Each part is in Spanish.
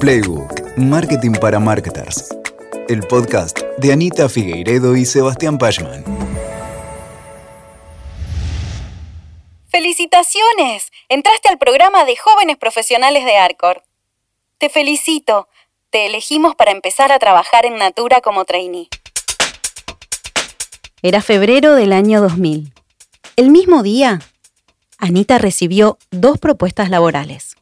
Playbook, Marketing para Marketers. El podcast de Anita Figueiredo y Sebastián Pachman. ¡Felicitaciones! Entraste al programa de jóvenes profesionales de Arcor. Te felicito. Te elegimos para empezar a trabajar en Natura como trainee. Era febrero del año 2000. El mismo día, Anita recibió dos propuestas laborales.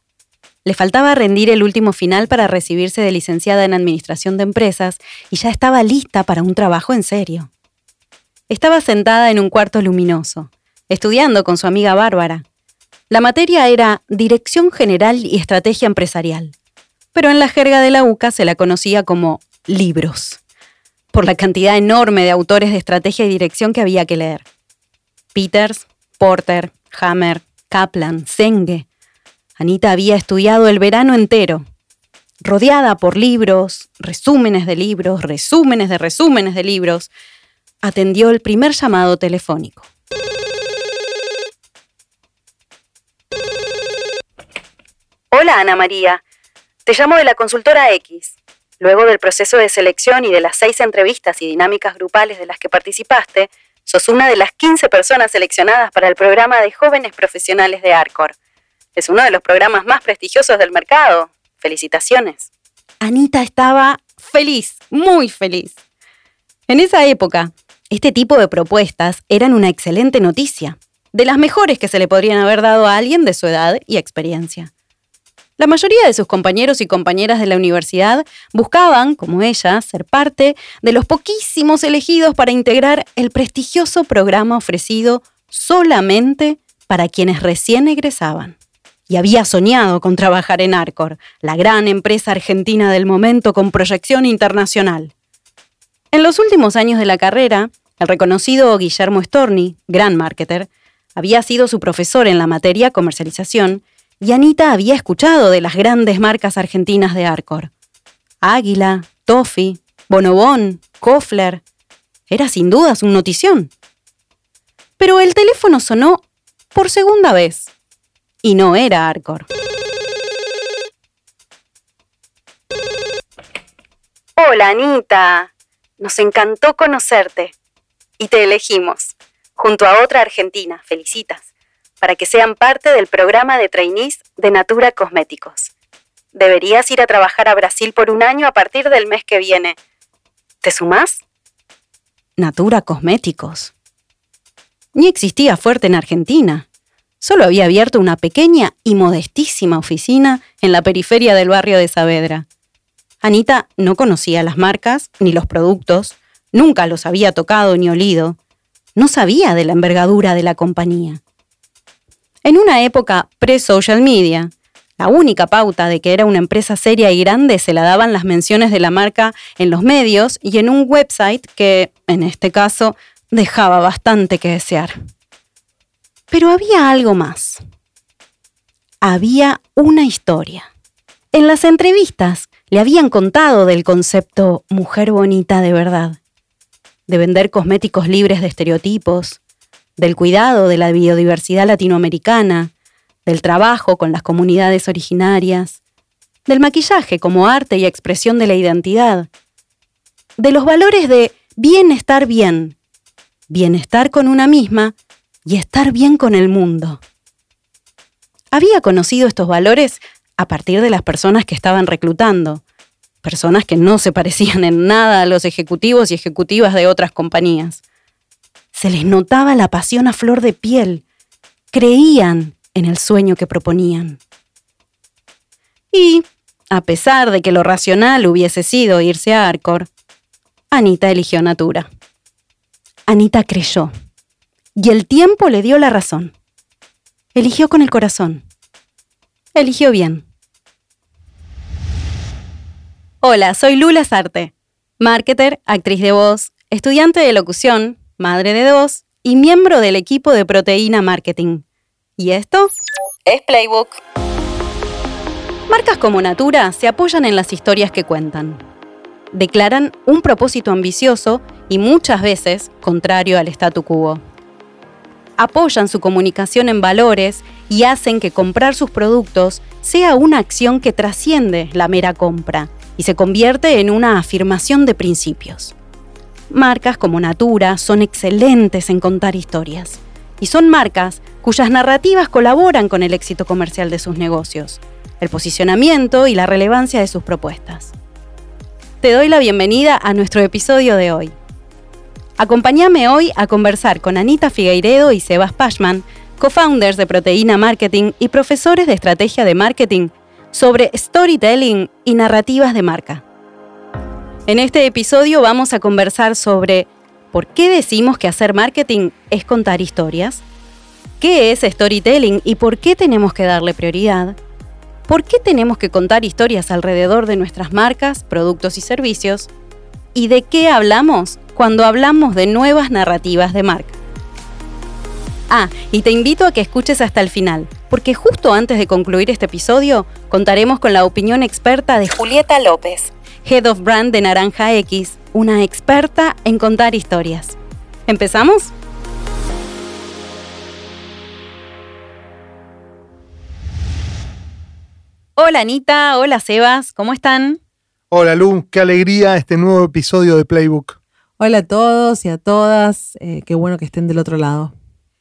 Le faltaba rendir el último final para recibirse de licenciada en Administración de Empresas y ya estaba lista para un trabajo en serio. Estaba sentada en un cuarto luminoso, estudiando con su amiga Bárbara. La materia era Dirección General y Estrategia Empresarial, pero en la jerga de la UCA se la conocía como libros, por la cantidad enorme de autores de estrategia y dirección que había que leer. Peters, Porter, Hammer, Kaplan, Senge. Anita había estudiado el verano entero, rodeada por libros, resúmenes de libros, resúmenes de resúmenes de libros, atendió el primer llamado telefónico. Hola Ana María, te llamo de la consultora X. Luego del proceso de selección y de las seis entrevistas y dinámicas grupales de las que participaste, Sos una de las 15 personas seleccionadas para el programa de jóvenes profesionales de Arcor. Es uno de los programas más prestigiosos del mercado. Felicitaciones. Anita estaba feliz, muy feliz. En esa época, este tipo de propuestas eran una excelente noticia, de las mejores que se le podrían haber dado a alguien de su edad y experiencia. La mayoría de sus compañeros y compañeras de la universidad buscaban, como ella, ser parte de los poquísimos elegidos para integrar el prestigioso programa ofrecido solamente para quienes recién egresaban. Y había soñado con trabajar en Arcor, la gran empresa argentina del momento con proyección internacional. En los últimos años de la carrera, el reconocido Guillermo Storni, gran marketer, había sido su profesor en la materia comercialización y Anita había escuchado de las grandes marcas argentinas de Arcor. Águila, Toffee, Bonobón, Kofler. Era sin dudas un notición. Pero el teléfono sonó por segunda vez. Y no era Arcor. Hola Anita, nos encantó conocerte. Y te elegimos, junto a otra argentina, felicitas para que sean parte del programa de trainees de Natura Cosméticos. Deberías ir a trabajar a Brasil por un año a partir del mes que viene. ¿Te sumás? Natura Cosméticos. Ni existía fuerte en Argentina. Solo había abierto una pequeña y modestísima oficina en la periferia del barrio de Saavedra. Anita no conocía las marcas ni los productos, nunca los había tocado ni olido. No sabía de la envergadura de la compañía. En una época pre-social media, la única pauta de que era una empresa seria y grande se la daban las menciones de la marca en los medios y en un website que, en este caso, dejaba bastante que desear. Pero había algo más. Había una historia. En las entrevistas le habían contado del concepto mujer bonita de verdad, de vender cosméticos libres de estereotipos, del cuidado de la biodiversidad latinoamericana, del trabajo con las comunidades originarias, del maquillaje como arte y expresión de la identidad, de los valores de bienestar bien, bienestar con una misma y estar bien con el mundo. Había conocido estos valores a partir de las personas que estaban reclutando, personas que no se parecían en nada a los ejecutivos y ejecutivas de otras compañías. Se les notaba la pasión a flor de piel. Creían en el sueño que proponían. Y, a pesar de que lo racional hubiese sido irse a Arcor, Anita eligió Natura. Anita creyó. Y el tiempo le dio la razón. Eligió con el corazón. Eligió bien. Hola, soy Lula Sarte, marketer, actriz de voz, estudiante de locución, madre de dos y miembro del equipo de Proteína Marketing. ¿Y esto? Es Playbook. Marcas como Natura se apoyan en las historias que cuentan. Declaran un propósito ambicioso y muchas veces contrario al statu quo. Apoyan su comunicación en valores y hacen que comprar sus productos sea una acción que trasciende la mera compra y se convierte en una afirmación de principios. Marcas como Natura son excelentes en contar historias y son marcas cuyas narrativas colaboran con el éxito comercial de sus negocios, el posicionamiento y la relevancia de sus propuestas. Te doy la bienvenida a nuestro episodio de hoy. Acompáñame hoy a conversar con Anita Figueiredo y Sebas Pashman, co-founders de Proteína Marketing y profesores de estrategia de marketing, sobre storytelling y narrativas de marca. En este episodio vamos a conversar sobre por qué decimos que hacer marketing es contar historias, qué es storytelling y por qué tenemos que darle prioridad, por qué tenemos que contar historias alrededor de nuestras marcas, productos y servicios, y de qué hablamos cuando hablamos de nuevas narrativas de marca. Ah, y te invito a que escuches hasta el final, porque justo antes de concluir este episodio contaremos con la opinión experta de Julieta López, Head of Brand de Naranja X, una experta en contar historias. ¿Empezamos? Hola Anita, hola Sebas, ¿cómo están? Hola Lu, qué alegría este nuevo episodio de Playbook. Hola a todos y a todas, eh, qué bueno que estén del otro lado.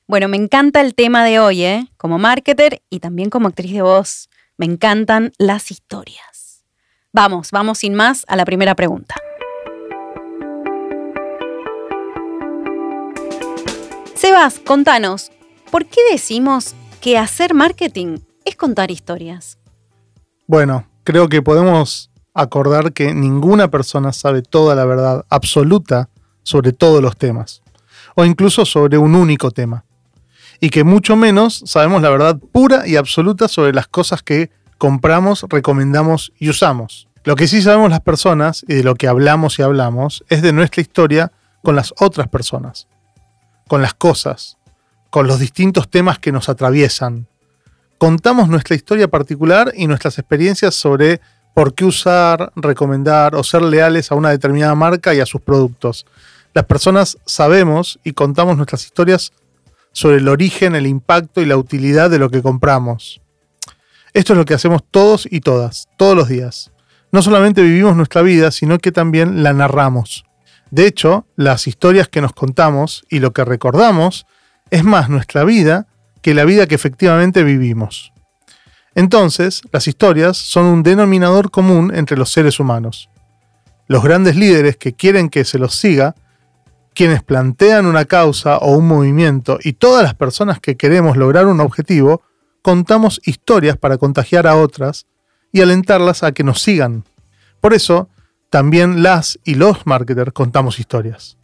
Bueno, me encanta el tema de hoy, ¿eh? Como marketer y también como actriz de voz, me encantan las historias. Vamos, vamos sin más a la primera pregunta. Sebas, contanos, ¿por qué decimos que hacer marketing es contar historias? Bueno, creo que podemos acordar que ninguna persona sabe toda la verdad absoluta sobre todos los temas, o incluso sobre un único tema y que mucho menos sabemos la verdad pura y absoluta sobre las cosas que compramos, recomendamos y usamos. Lo que sí sabemos las personas y de lo que hablamos y hablamos es de nuestra historia con las otras personas, con las cosas, con los distintos temas que nos atraviesan. Contamos nuestra historia particular y nuestras experiencias sobre por qué usar, recomendar o ser leales a una determinada marca y a sus productos. Las personas sabemos y contamos nuestras historias sobre el origen, el impacto y la utilidad de lo que compramos. Esto es lo que hacemos todos y todas, todos los días. No solamente vivimos nuestra vida, sino que también la narramos. De hecho, las historias que nos contamos y lo que recordamos es más nuestra vida que la vida que efectivamente vivimos. Entonces, las historias son un denominador común entre los seres humanos. Los grandes líderes que quieren que se los siga quienes plantean una causa o un movimiento y todas las personas que queremos lograr un objetivo, contamos historias para contagiar a otras y alentarlas a que nos sigan. Por eso, también las y los marketers contamos historias.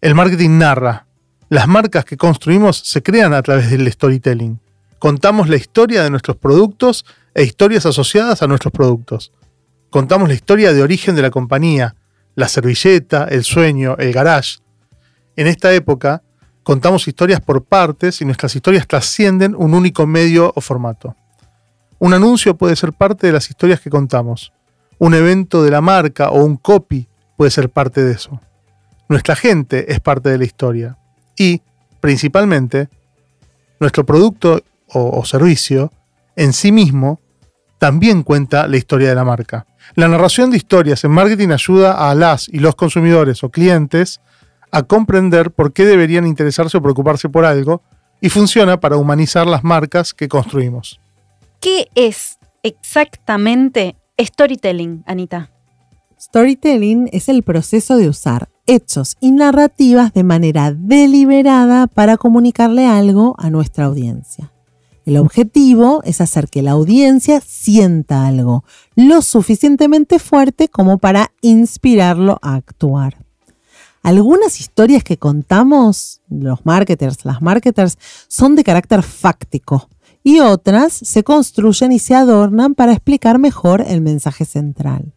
El marketing narra. Las marcas que construimos se crean a través del storytelling. Contamos la historia de nuestros productos e historias asociadas a nuestros productos. Contamos la historia de origen de la compañía, la servilleta, el sueño, el garage. En esta época, contamos historias por partes y nuestras historias trascienden un único medio o formato. Un anuncio puede ser parte de las historias que contamos. Un evento de la marca o un copy puede ser parte de eso. Nuestra gente es parte de la historia. Y, principalmente, nuestro producto o, o servicio en sí mismo también cuenta la historia de la marca. La narración de historias en marketing ayuda a las y los consumidores o clientes a comprender por qué deberían interesarse o preocuparse por algo y funciona para humanizar las marcas que construimos. ¿Qué es exactamente storytelling, Anita? Storytelling es el proceso de usar hechos y narrativas de manera deliberada para comunicarle algo a nuestra audiencia. El objetivo es hacer que la audiencia sienta algo lo suficientemente fuerte como para inspirarlo a actuar. Algunas historias que contamos, los marketers, las marketers, son de carácter fáctico y otras se construyen y se adornan para explicar mejor el mensaje central.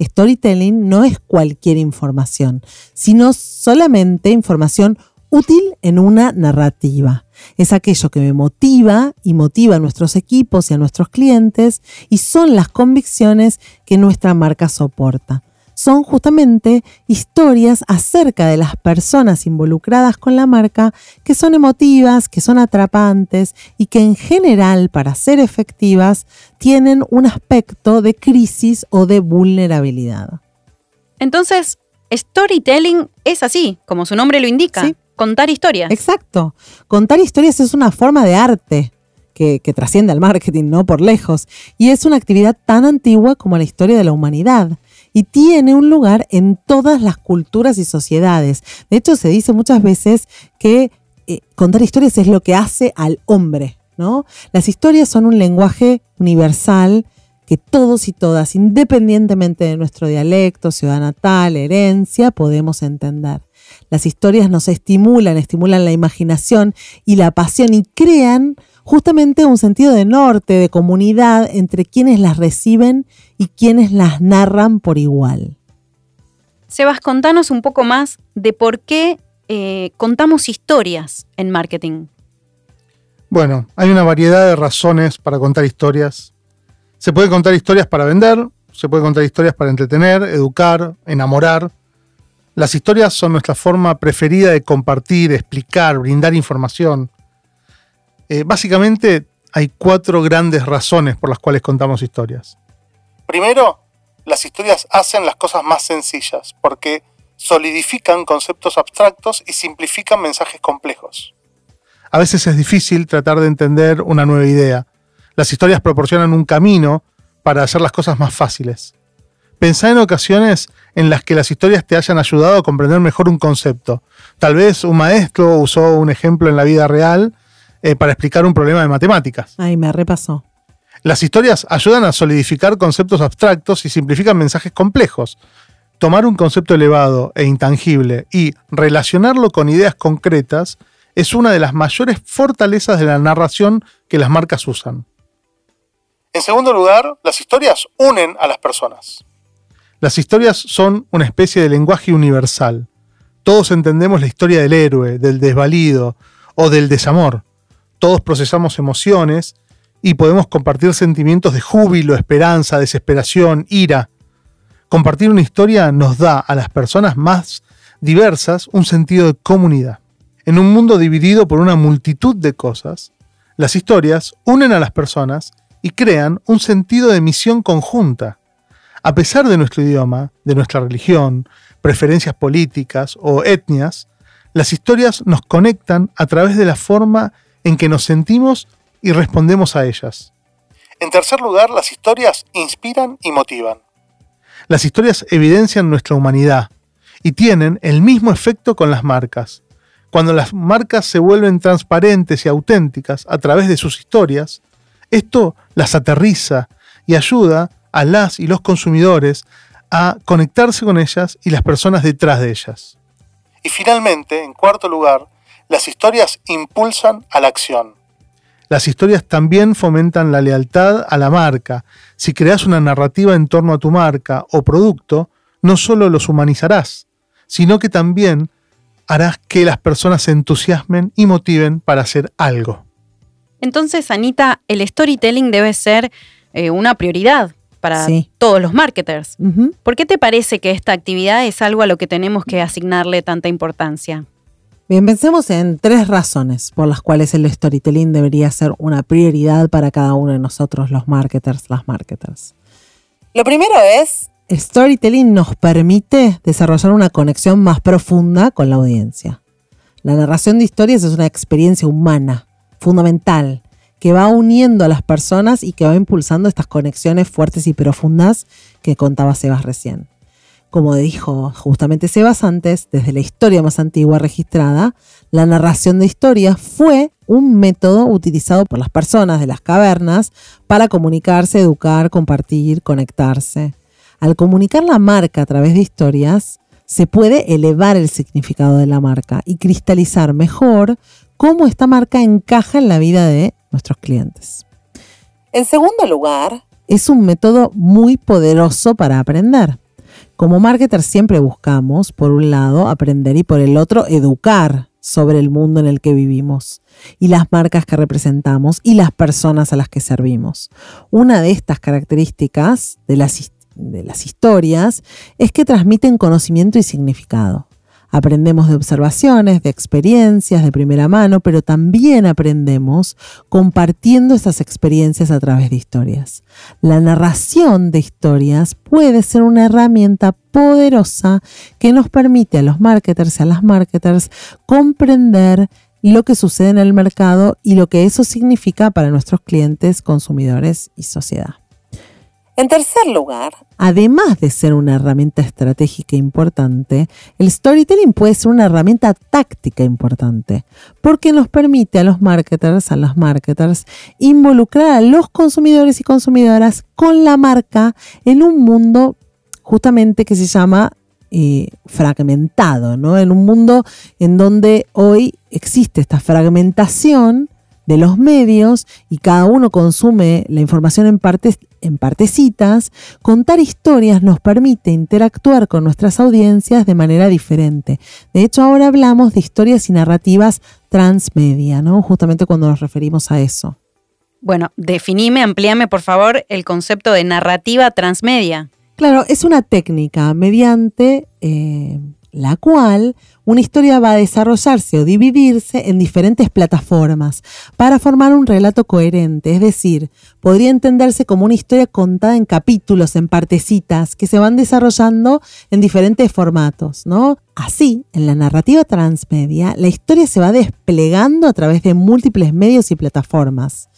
Storytelling no es cualquier información, sino solamente información útil en una narrativa. Es aquello que me motiva y motiva a nuestros equipos y a nuestros clientes y son las convicciones que nuestra marca soporta. son justamente historias acerca de las personas involucradas con la marca que son emotivas, que son atrapantes y que en general, para ser efectivas, tienen un aspecto de crisis o de vulnerabilidad. Entonces, storytelling es así, como su nombre lo indica. Contar historias. Exacto. Contar historias es una forma de arte que, trasciende al marketing, no por lejos. Y es una actividad tan antigua como la historia de la humanidad. Y tiene un lugar en todas las culturas y sociedades. De hecho, se dice muchas veces que eh, contar historias es lo que hace al hombre. ¿no? Las historias son un lenguaje universal que todos y todas, independientemente de nuestro dialecto, ciudad natal, herencia, podemos entender. Las historias nos estimulan, estimulan la imaginación y la pasión y crean justamente un sentido de norte, de comunidad entre quienes las reciben y quienes las narran por igual. Sebas, contanos un poco más de por qué eh, contamos historias en marketing. Bueno, hay una variedad de razones para contar historias. Se puede contar historias para vender, se puede contar historias para entretener, educar, enamorar, las historias son nuestra forma preferida de compartir, explicar, brindar información. Eh, básicamente hay cuatro grandes razones por las cuales contamos historias. Primero, las historias hacen las cosas más sencillas porque solidifican conceptos abstractos y simplifican mensajes complejos. A veces es difícil tratar de entender una nueva idea. Las historias proporcionan un camino para hacer las cosas más fáciles. Pensá en ocasiones en las que las historias te hayan ayudado a comprender mejor un concepto. Tal vez un maestro usó un ejemplo en la vida real eh, para explicar un problema de matemáticas. Ay, me repasó. Las historias ayudan a solidificar conceptos abstractos y simplifican mensajes complejos. Tomar un concepto elevado e intangible y relacionarlo con ideas concretas es una de las mayores fortalezas de la narración que las marcas usan. En segundo lugar, las historias unen a las personas. Las historias son una especie de lenguaje universal. Todos entendemos la historia del héroe, del desvalido o del desamor. Todos procesamos emociones y podemos compartir sentimientos de júbilo, esperanza, desesperación, ira. Compartir una historia nos da a las personas más diversas un sentido de comunidad. En un mundo dividido por una multitud de cosas, las historias unen a las personas y crean un sentido de misión conjunta a pesar de nuestro idioma, de nuestra religión, preferencias políticas o etnias, las historias nos conectan a través de la forma en que nos sentimos y respondemos a ellas. En tercer lugar, las historias inspiran y motivan. Las historias evidencian nuestra humanidad y tienen el mismo efecto con las marcas. Cuando las marcas se vuelven transparentes y auténticas a través de sus historias, esto las aterriza y ayuda a las y los consumidores a conectarse con ellas y las personas detrás de ellas. Y finalmente, en cuarto lugar, las historias impulsan a la acción. Las historias también fomentan la lealtad a la marca. Si creas una narrativa en torno a tu marca o producto, no solo los humanizarás, sino que también harás que las personas se entusiasmen y motiven para hacer algo. Entonces, Anita, el storytelling debe ser eh, una prioridad para todos los marketers. ¿Por qué te parece que esta actividad es algo a lo que tenemos que asignarle tanta importancia? Bien, pensemos en tres razones por las cuales el storytelling debería ser una prioridad para cada uno de nosotros, los marketers, las marketers. Lo primero es, el storytelling nos permite desarrollar una conexión más profunda con la audiencia. La narración de historias es una experiencia humana, fundamental, que va uniendo a las personas y que va impulsando estas conexiones fuertes y profundas que contaba Sebas recién. Como dijo justamente Sebas antes, desde la historia más antigua registrada, la narración de historias fue un método utilizado por las personas de las cavernas para comunicarse, educar, compartir, conectarse. Al comunicar la marca a través de historias, se puede elevar el significado de la marca y cristalizar mejor cómo esta marca encaja en la vida de nuestros clientes. En segundo lugar, es un método muy poderoso para aprender. Como marketer siempre buscamos, por un lado, aprender y por el otro, educar sobre el mundo en el que vivimos y las marcas que representamos y las personas a las que servimos. Una de estas características de las, de las historias es que transmiten conocimiento y significado. Aprendemos de observaciones, de experiencias de primera mano, pero también aprendemos compartiendo esas experiencias a través de historias. La narración de historias puede ser una herramienta poderosa que nos permite a los marketers y a las marketers comprender lo que sucede en el mercado y lo que eso significa para nuestros clientes, consumidores y sociedad. En tercer lugar, además de ser una herramienta estratégica importante, el storytelling puede ser una herramienta táctica importante, porque nos permite a los marketers, a los marketers, involucrar a los consumidores y consumidoras con la marca en un mundo justamente que se llama eh, fragmentado, ¿no? En un mundo en donde hoy existe esta fragmentación de los medios y cada uno consume la información en, partes, en partecitas, contar historias nos permite interactuar con nuestras audiencias de manera diferente. De hecho, ahora hablamos de historias y narrativas transmedia, ¿no? Justamente cuando nos referimos a eso. Bueno, definime, amplíame por favor el concepto de narrativa transmedia. Claro, es una técnica mediante eh, la cual una historia va a desarrollarse o dividirse en diferentes plataformas para formar un relato coherente, es decir, podría entenderse como una historia contada en capítulos, en partecitas, que se van desarrollando en diferentes formatos, ¿no? Así, en la narrativa transmedia, la historia se va desplegando a través de múltiples medios y plataformas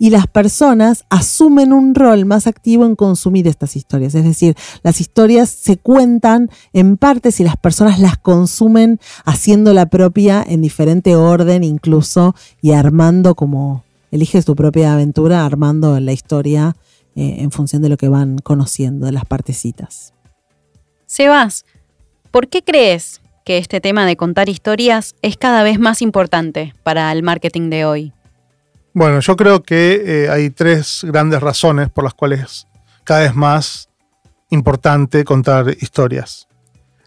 y las personas asumen un rol más activo en consumir estas historias. Es decir, las historias se cuentan en partes y las personas las consumen haciendo la propia en diferente orden incluso y armando como eliges tu propia aventura, armando la historia eh, en función de lo que van conociendo, de las partecitas. Sebas, ¿por qué crees que este tema de contar historias es cada vez más importante para el marketing de hoy? Bueno, yo creo que eh, hay tres grandes razones por las cuales cada vez más importante contar historias.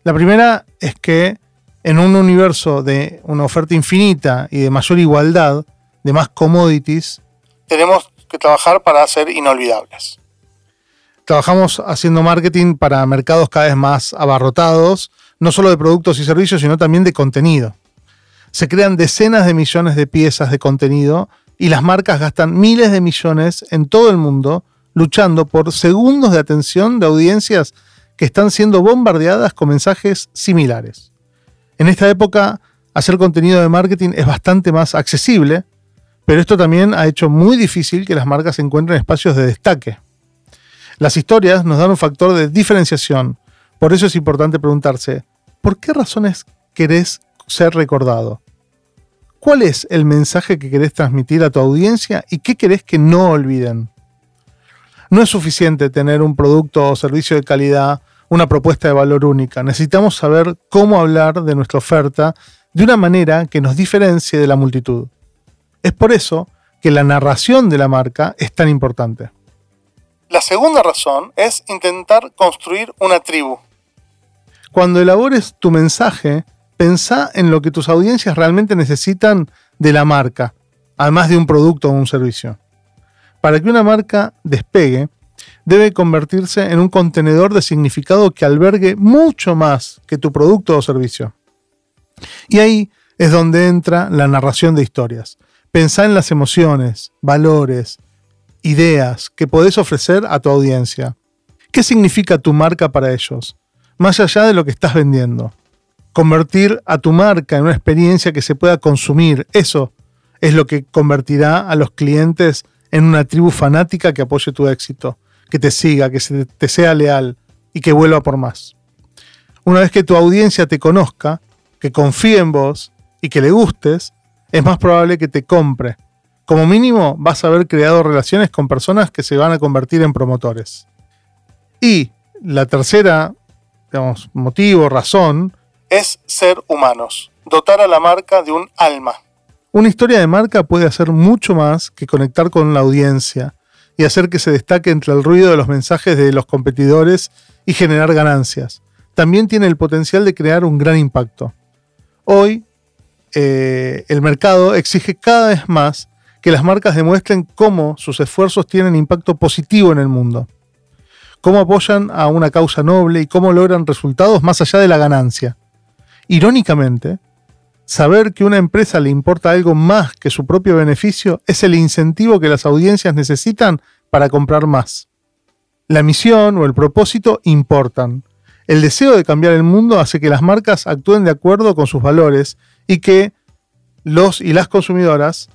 La primera es que en un universo de una oferta infinita y de mayor igualdad, de más commodities, tenemos que trabajar para ser inolvidables. Trabajamos haciendo marketing para mercados cada vez más abarrotados, no solo de productos y servicios, sino también de contenido. Se crean decenas de millones de piezas de contenido y las marcas gastan miles de millones en todo el mundo luchando por segundos de atención de audiencias que están siendo bombardeadas con mensajes similares. En esta época, hacer contenido de marketing es bastante más accesible, pero esto también ha hecho muy difícil que las marcas encuentren espacios de destaque. Las historias nos dan un factor de diferenciación, por eso es importante preguntarse, ¿por qué razones querés ser recordado? ¿Cuál es el mensaje que querés transmitir a tu audiencia y qué querés que no olviden? No es suficiente tener un producto o servicio de calidad, una propuesta de valor única. Necesitamos saber cómo hablar de nuestra oferta de una manera que nos diferencie de la multitud. Es por eso que la narración de la marca es tan importante. La segunda razón es intentar construir una tribu. Cuando elabores tu mensaje, pensá en lo que tus audiencias realmente necesitan de la marca, además de un producto o un servicio. Para que una marca despegue, debe convertirse en un contenedor de significado que albergue mucho más que tu producto o servicio. Y ahí es donde entra la narración de historias. Pensá en las emociones, valores, ideas que podés ofrecer a tu audiencia. ¿Qué significa tu marca para ellos? Más allá de lo que estás vendiendo convertir a tu marca en una experiencia que se pueda consumir. Eso es lo que convertirá a los clientes en una tribu fanática que apoye tu éxito, que te siga, que te sea leal y que vuelva por más. Una vez que tu audiencia te conozca, que confíe en vos y que le gustes, es más probable que te compre. Como mínimo vas a haber creado relaciones con personas que se van a convertir en promotores. Y la tercera, digamos, motivo, razón, es ser humanos, dotar a la marca de un alma. Una historia de marca puede hacer mucho más que conectar con la audiencia y hacer que se destaque entre el ruido de los mensajes de los competidores y generar ganancias. También tiene el potencial de crear un gran impacto. Hoy, eh, el mercado exige cada vez más que las marcas demuestren cómo sus esfuerzos tienen impacto positivo en el mundo. cómo apoyan a una causa noble y cómo logran resultados más allá de la ganancia. Irónicamente, saber que una empresa le importa algo más que su propio beneficio es el incentivo que las audiencias necesitan para comprar más. La misión o el propósito importan. El deseo de cambiar el mundo hace que las marcas actúen de acuerdo con sus valores y que los y las consumidoras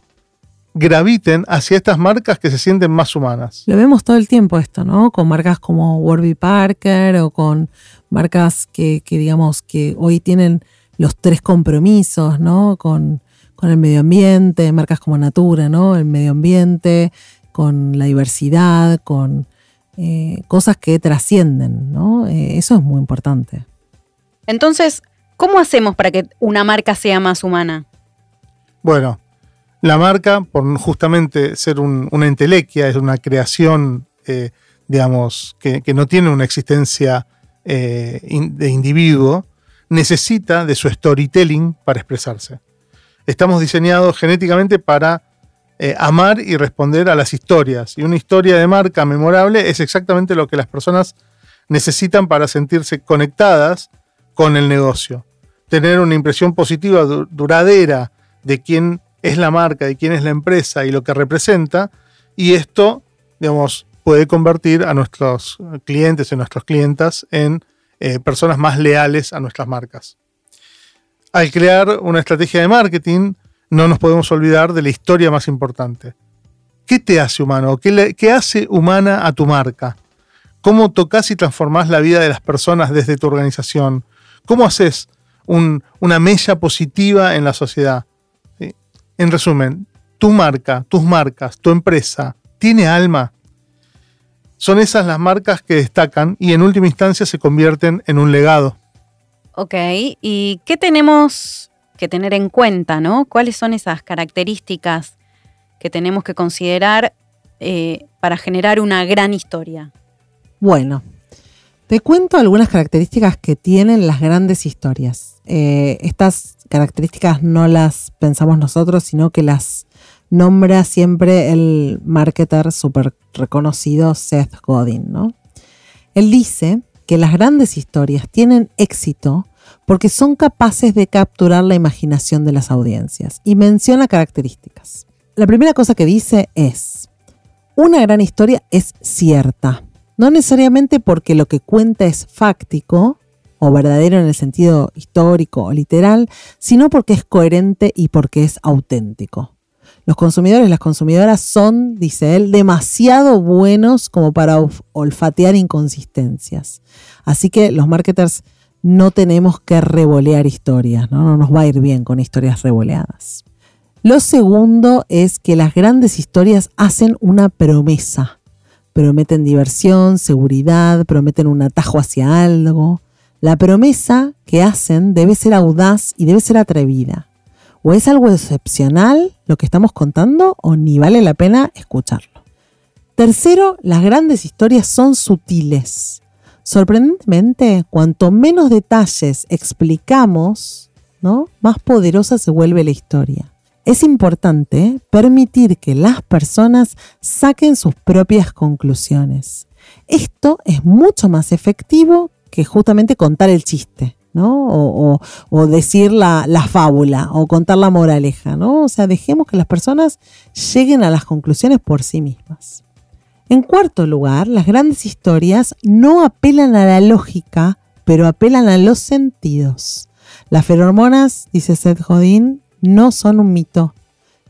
graviten hacia estas marcas que se sienten más humanas. Lo vemos todo el tiempo esto, ¿no? Con marcas como Warby Parker o con marcas que, digamos que hoy tienen los tres compromisos, ¿no? Con, el medio ambiente, marcas como Natura, ¿no? El medio ambiente, con la diversidad, con eh, cosas que trascienden, ¿no? Eh, eso es muy importante. Entonces, ¿cómo hacemos para que una marca sea más humana? Bueno, la marca, por justamente ser una entelequia, es una creación, eh, digamos, que, no tiene una existencia eh, de individuo, necesita de su storytelling para expresarse. Estamos diseñados genéticamente para eh, amar y responder a las historias. Y una historia de marca memorable es exactamente lo que las personas necesitan para sentirse conectadas con el negocio. Tener una impresión positiva, duradera de quién es la marca, de quién es la empresa y lo que representa. Y esto, digamos, puede convertir a nuestros clientes y nuestras clientas en eh, personas más leales a nuestras marcas. Al crear una estrategia de marketing, no nos podemos olvidar de la historia más importante. ¿Qué te hace humano? ¿Qué, hace humana a tu marca? ¿Cómo tocas y transformás la vida de las personas desde tu organización? ¿Cómo haces una mella positiva en la sociedad? En resumen, tu marca, tus marcas, tu empresa, ¿tiene alma? Son esas las marcas que destacan y en última instancia se convierten en un legado. Ok, ¿y qué tenemos que tener en cuenta, no? ¿Cuáles son esas características que tenemos que considerar eh, para generar una gran historia? Bueno, te cuento algunas características que tienen las grandes historias. Eh, estas características no las pensamos nosotros, sino que las nombra siempre el marketer súper reconocido Seth Godin. ¿no? Él dice que las grandes historias tienen éxito porque son capaces de capturar la imaginación de las audiencias y menciona características. La primera cosa que dice es, una gran historia es cierta, no necesariamente porque lo que cuenta es fáctico, o verdadero en el sentido histórico o literal, sino porque es coherente y porque es auténtico. Los consumidores las consumidoras son, dice él, demasiado buenos como para olfatear inconsistencias. Así que los marketers no tenemos que revolear historias, ¿no? no nos va a ir bien con historias revoleadas. Lo segundo es que las grandes historias hacen una promesa. Prometen diversión, seguridad, prometen un atajo hacia algo. La promesa que hacen debe ser audaz y debe ser atrevida. O es algo excepcional lo que estamos contando o ni vale la pena escucharlo. Tercero, las grandes historias son sutiles. Sorprendentemente, cuanto menos detalles explicamos, ¿no? más poderosa se vuelve la historia. Es importante permitir que las personas saquen sus propias conclusiones. Esto es mucho más efectivo que justamente contar el chiste, ¿no? O, decir la, fábula o contar la moraleja. O sea, dejemos que las personas lleguen a las conclusiones por sí mismas. En cuarto lugar, las grandes historias no apelan a la lógica, pero apelan a los sentidos. Las feromonas, dice Seth Godin, no son un mito.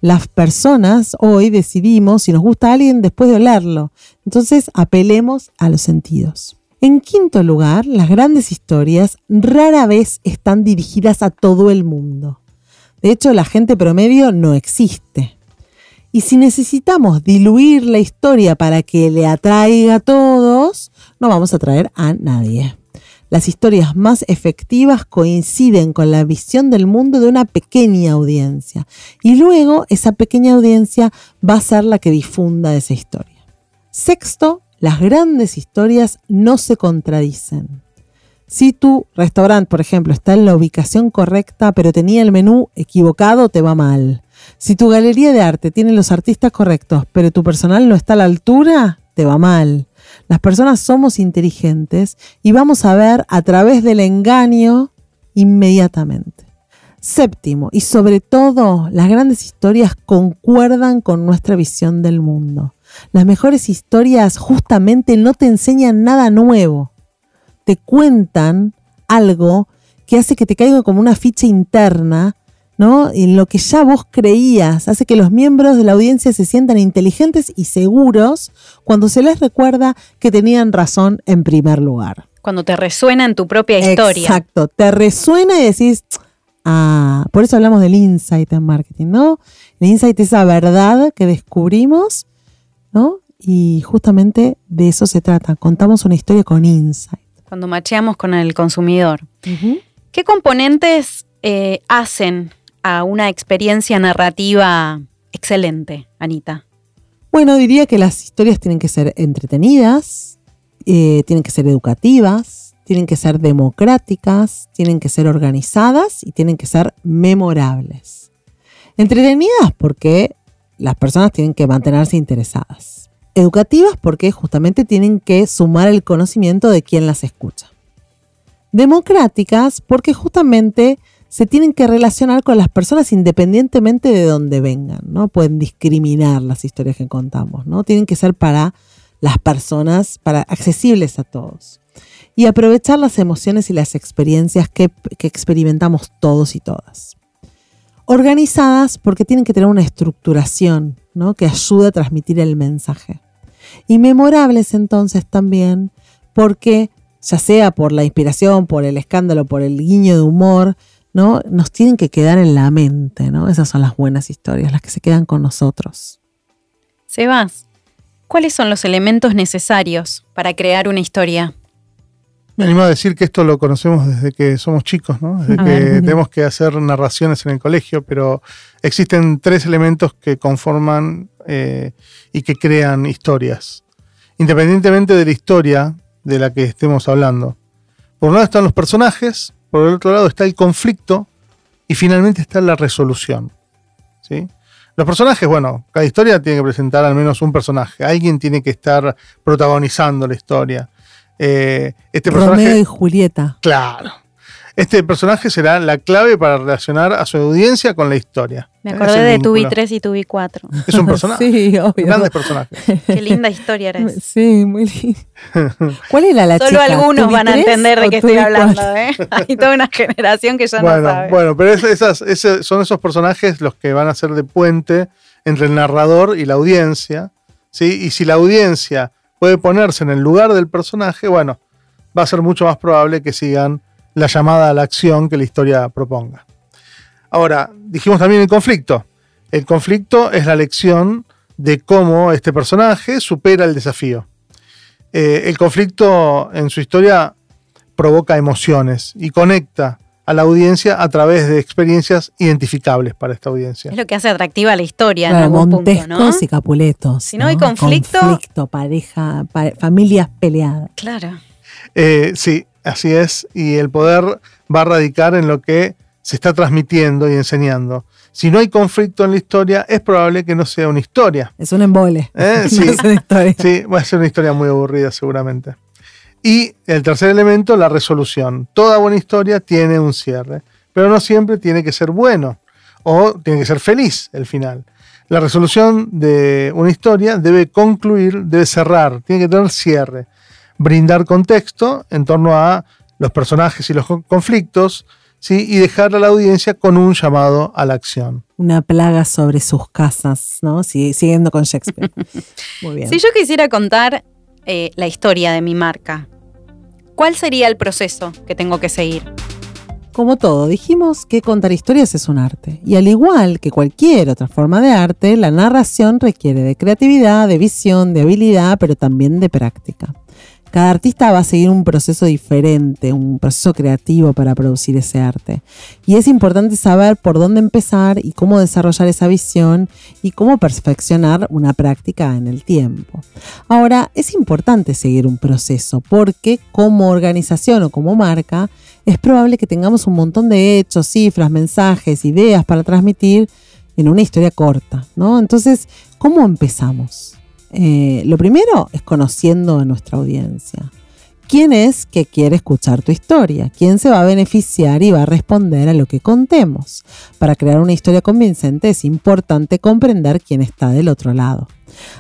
Las personas hoy decidimos si nos gusta alguien después de olerlo. Entonces apelemos a los sentidos. En quinto lugar, las grandes historias rara vez están dirigidas a todo el mundo. De hecho, la gente promedio no existe. Y si necesitamos diluir la historia para que le atraiga a todos, no vamos a atraer a nadie. Las historias más efectivas coinciden con la visión del mundo de una pequeña audiencia. Y luego esa pequeña audiencia va a ser la que difunda esa historia. Sexto, las grandes historias no se contradicen. Si tu restaurante, por ejemplo, está en la ubicación correcta, pero tenía el menú equivocado, te va mal. Si tu galería de arte tiene los artistas correctos, pero tu personal no está a la altura, te va mal. Las personas somos inteligentes y vamos a ver a través del engaño inmediatamente. Séptimo, y sobre todo, las grandes historias concuerdan con nuestra visión del mundo. Las mejores historias justamente no te enseñan nada nuevo, te cuentan algo que hace que te caiga como una ficha interna, ¿no? En lo que ya vos creías, hace que los miembros de la audiencia se sientan inteligentes y seguros cuando se les recuerda que tenían razón en primer lugar. Cuando te resuena en tu propia historia. Exacto, te resuena y decís, ah, por eso hablamos del insight en marketing, ¿no? El insight es esa verdad que descubrimos, ¿no? Y justamente de eso se trata. Contamos una historia con insight. Cuando macheamos con el consumidor. ¿Qué componentes eh, hacen a una experiencia narrativa excelente, Anita? Bueno, diría que las historias tienen que ser entretenidas, eh, tienen que ser educativas, tienen que ser democráticas, tienen que ser organizadas y tienen que ser memorables. Entretenidas porque las personas tienen que mantenerse interesadas. Educativas porque justamente tienen que sumar el conocimiento de quien las escucha democráticas porque justamente se tienen que relacionar con las personas independientemente de dónde vengan, ¿no? Pueden discriminar las historias que contamos, ¿no? Tienen que ser para las personas, para accesibles a todos. Y aprovechar las emociones y las experiencias que, que experimentamos todos y todas. Organizadas porque tienen que tener una estructuración, ¿no? Que ayude a transmitir el mensaje. Y memorables entonces también porque ya sea por la inspiración, por el escándalo, por el guiño de humor, ¿no? Nos tienen que quedar en la mente, ¿no? Esas son las buenas historias, las que se quedan con nosotros. Sebas, ¿cuáles son los elementos necesarios para crear una historia? Me animo a decir que esto lo conocemos desde que somos chicos, ¿no? Desde que tenemos que hacer narraciones en el colegio, pero existen tres elementos que conforman eh, y que crean historias. Independientemente de la historia, de la que estemos hablando. Por un lado están los personajes, por el otro lado está el conflicto y finalmente está la resolución. ¿sí? Los personajes, bueno, cada historia tiene que presentar al menos un personaje. Alguien tiene que estar protagonizando la historia. Eh, este Romeo y Julieta. Claro. Este personaje será la clave para relacionar a su audiencia con la historia. Me acordé de Tubi 3 y Tubi 4. Es un personaje. sí, obvio. Grandes personajes. Qué linda historia era esa. Sí, muy linda. ¿Cuál era la Solo algunos van a entender de qué estoy hablando, ¿eh? Hay toda una generación que ya no sabe. Bueno, pero esas, son esos personajes los que van a ser de puente entre el narrador y la audiencia. ¿sí? Y si la audiencia puede ponerse en el lugar del personaje, bueno, va a ser mucho más probable que sigan la llamada a la acción que la historia proponga. Ahora, dijimos también el conflicto. El conflicto es la lección de cómo este personaje supera el desafío. Eh, el conflicto en su historia provoca emociones y conecta a la audiencia a través de experiencias identificables para esta audiencia. Es lo que hace atractiva la historia. en Montescos y Capuletos. Si no, hay conflicto. Conflicto, pareja, familias peleadas. Claro. Eh, sí, Así es, y el poder va a radicar en lo que se está transmitiendo y enseñando. Si no hay conflicto en la historia, es probable que no sea una historia. Es un embole. ¿Eh? Sí, sí, va a ser una historia muy aburrida seguramente. Y el tercer elemento, la resolución. Toda buena historia tiene un cierre, pero no siempre tiene que ser bueno o tiene que ser feliz el final. La resolución de una historia debe concluir, debe cerrar, tiene que tener cierre brindar contexto en torno a los personajes y los conflictos, ¿sí? y dejar a la audiencia con un llamado a la acción. Una plaga sobre sus casas, ¿no? siguiendo con Shakespeare. Muy bien. Si yo quisiera contar eh, la historia de mi marca, ¿cuál sería el proceso que tengo que seguir? Como todo, dijimos que contar historias es un arte. Y al igual que cualquier otra forma de arte, la narración requiere de creatividad, de visión, de habilidad, pero también de práctica. Cada artista va a seguir un proceso diferente, un proceso creativo para producir ese arte. Y es importante saber por dónde empezar y cómo desarrollar esa visión y cómo perfeccionar una práctica en el tiempo. Ahora, es importante seguir un proceso porque como organización o como marca, es probable que tengamos un montón de hechos, cifras, mensajes, ideas para transmitir en una historia corta, ¿no? Entonces, ¿cómo empezamos? Eh, lo primero es conociendo a nuestra audiencia. ¿Quién es que quiere escuchar tu historia? ¿Quién se va a beneficiar y va a responder a lo que contemos? Para crear una historia convincente es importante comprender quién está del otro lado.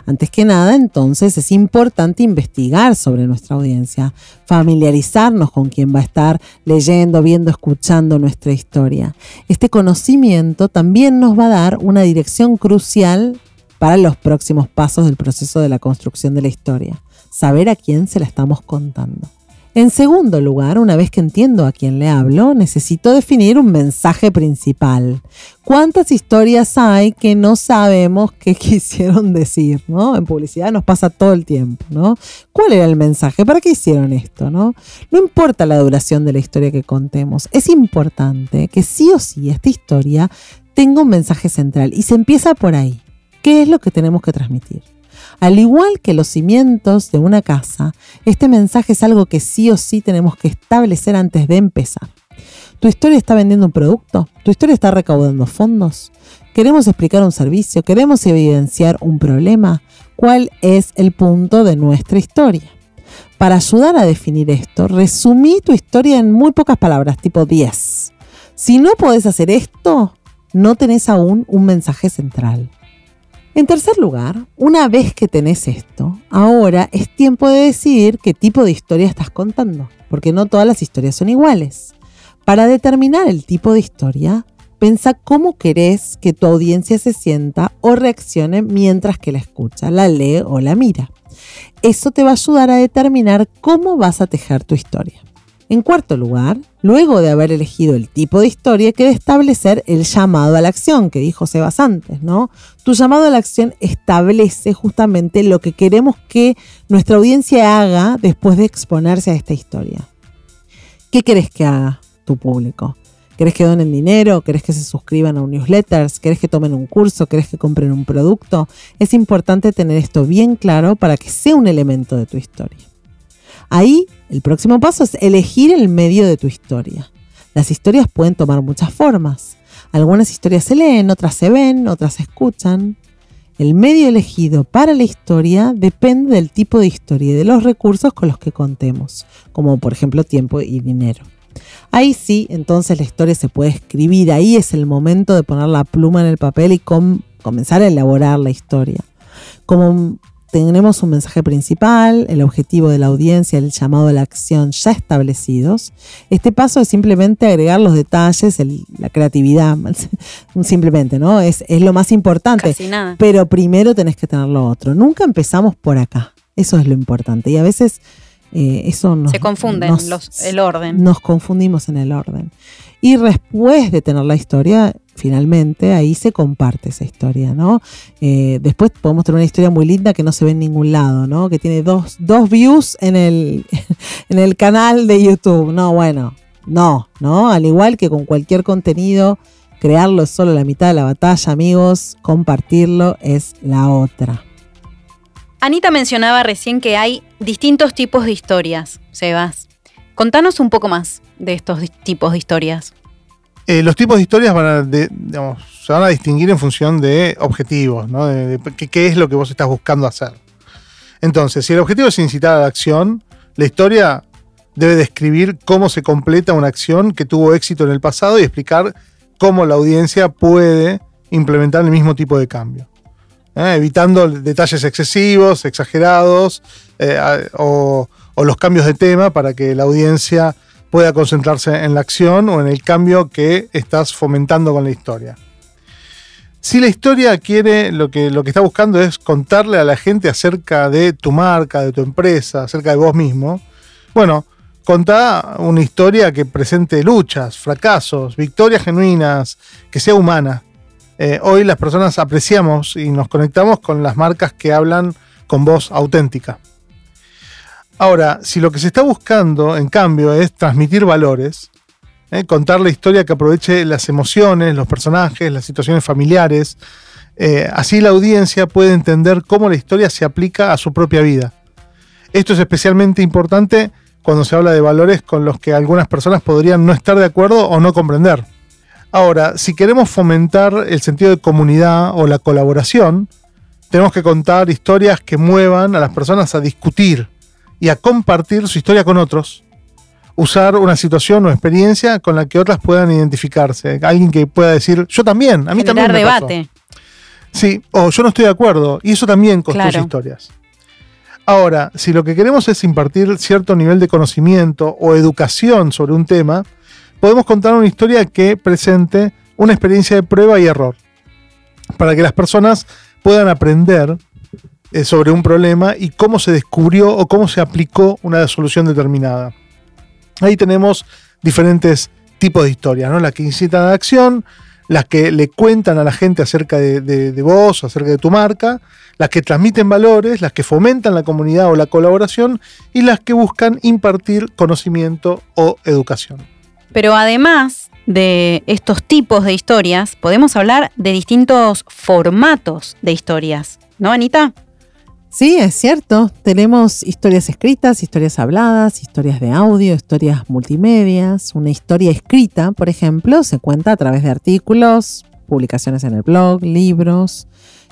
Antes que nada, entonces es importante investigar sobre nuestra audiencia, familiarizarnos con quién va a estar leyendo, viendo, escuchando nuestra historia. Este conocimiento también nos va a dar una dirección crucial para los próximos pasos del proceso de la construcción de la historia saber a quién se la estamos contando. En segundo lugar, una vez que entiendo a quién le hablo, necesito definir un mensaje principal. ¿Cuántas historias hay que no sabemos qué quisieron decir? ¿no? En publicidad nos pasa todo el tiempo. ¿no? ¿Cuál era el mensaje? ¿Para qué hicieron esto? ¿no? no importa la duración de la historia que contemos, es importante que sí o sí esta historia tenga un mensaje central y se empieza por ahí. ¿Qué es lo que tenemos que transmitir? Al igual que los cimientos de una casa, este mensaje es algo que sí o sí tenemos que establecer antes de empezar. ¿Tu historia está vendiendo un producto? ¿Tu historia está recaudando fondos? ¿Queremos explicar un servicio? ¿Queremos evidenciar un problema? ¿Cuál es el punto de nuestra historia? Para ayudar a definir esto, resumí tu historia en muy pocas palabras, tipo 10. Si no podés hacer esto, no tenés aún un mensaje central. En tercer lugar, una vez que tenés esto, ahora es tiempo de decidir qué tipo de historia estás contando, porque no todas las historias son iguales. Para determinar el tipo de historia, Pensa cómo querés que tu audiencia se sienta o reaccione mientras que la escucha, la lee o la mira. Eso te va a ayudar a determinar cómo vas a tejer tu historia. En cuarto lugar, luego de haber elegido el tipo de historia, queda establecer el llamado a la acción, que dijo Sebas antes, ¿no? Tu llamado a la acción establece justamente lo que queremos que nuestra audiencia haga después de exponerse a esta historia. ¿Qué querés que haga tu público? ¿Querés que donen dinero? ¿Querés que se suscriban a un newsletter? ¿Querés que tomen un curso? ¿Querés que compren un producto? Es importante tener esto bien claro para que sea un elemento de tu historia. Ahí el próximo paso es elegir el medio de tu historia. Las historias pueden tomar muchas formas. Algunas historias se leen, otras se ven, otras se escuchan. El medio elegido para la historia depende del tipo de historia y de los recursos con los que contemos, como por ejemplo tiempo y dinero. Ahí sí, entonces la historia se puede escribir, ahí es el momento de poner la pluma en el papel y comenzar a elaborar la historia. Como tenemos un mensaje principal, el objetivo de la audiencia, el llamado a la acción ya establecidos. Este paso es simplemente agregar los detalles, la creatividad, simplemente, ¿no? Es, es lo más importante. Pero primero tenés que tener lo otro. Nunca empezamos por acá. Eso es lo importante. Y a veces eh, eso nos... Se confunden el orden. Nos confundimos en el orden. Y después de tener la historia, finalmente ahí se comparte esa historia, ¿no? Eh, después podemos tener una historia muy linda que no se ve en ningún lado, ¿no? Que tiene dos, views en el, en el canal de YouTube. No, bueno, no, ¿no? Al igual que con cualquier contenido, crearlo es solo la mitad de la batalla, amigos, compartirlo es la otra. Anita mencionaba recién que hay distintos tipos de historias, Sebas. Contanos un poco más de estos tipos de historias. Eh, los tipos de historias van a, se van a distinguir en función de objetivos, ¿no? de, qué, es lo que vos estás buscando hacer. Entonces, si el objetivo es incitar a la acción, la historia debe describir cómo se completa una acción que tuvo éxito en el pasado y explicar cómo la audiencia puede implementar el mismo tipo de cambio. ¿eh? Evitando detalles excesivos, exagerados eh, o, o los cambios de tema para que la audiencia pueda concentrarse en la acción o en el cambio que estás fomentando con la historia. Si la historia quiere, lo que, lo que está buscando es contarle a la gente acerca de tu marca, de tu empresa, acerca de vos mismo, bueno, contá una historia que presente luchas, fracasos, victorias genuinas, que sea humana. Eh, hoy las personas apreciamos y nos conectamos con las marcas que hablan con voz auténtica. Ahora, si lo que se está buscando, en cambio, es transmitir valores, ¿eh? contar la historia que aproveche las emociones, los personajes, las situaciones familiares, eh, así la audiencia puede entender cómo la historia se aplica a su propia vida. Esto es especialmente importante cuando se habla de valores con los que algunas personas podrían no estar de acuerdo o no comprender. Ahora, si queremos fomentar el sentido de comunidad o la colaboración, tenemos que contar historias que muevan a las personas a discutir y a compartir su historia con otros. Usar una situación o experiencia con la que otras puedan identificarse. Alguien que pueda decir, yo también, a mí también. Me debate. Sí, o yo no estoy de acuerdo. Y eso también construye historias. Ahora, si lo que queremos es impartir cierto nivel de conocimiento o educación sobre un tema, podemos contar una historia que presente una experiencia de prueba y error, para que las personas puedan aprender sobre un problema y cómo se descubrió o cómo se aplicó una solución determinada. Ahí tenemos diferentes tipos de historias, ¿no? Las que incitan a la acción, las que le cuentan a la gente acerca de, de, vos, acerca de tu marca, las que transmiten valores, las que fomentan la comunidad o la colaboración y las que buscan impartir conocimiento o educación. Pero además de estos tipos de historias, podemos hablar de distintos formatos de historias, ¿no, Anita? Sí, es cierto. Tenemos historias escritas, historias habladas, historias de audio, historias multimedias. Una historia escrita, por ejemplo, se cuenta a través de artículos, publicaciones en el blog, libros,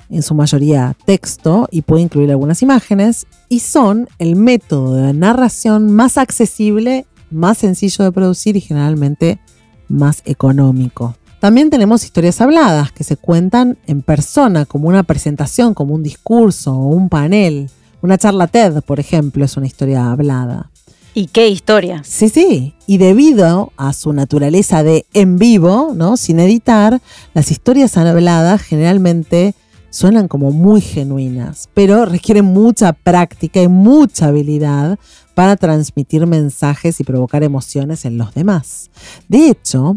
en su mayoría texto y puede incluir algunas imágenes, y son el método de narración más accesible, más sencillo de producir y generalmente más económico. También tenemos historias habladas que se cuentan en persona, como una presentación, como un discurso o un panel. Una charla TED, por ejemplo, es una historia hablada. ¿Y qué historia? Sí, sí. Y debido a su naturaleza de en vivo, ¿no? Sin editar, las historias habladas generalmente suenan como muy genuinas, pero requieren mucha práctica y mucha habilidad para transmitir mensajes y provocar emociones en los demás. De hecho,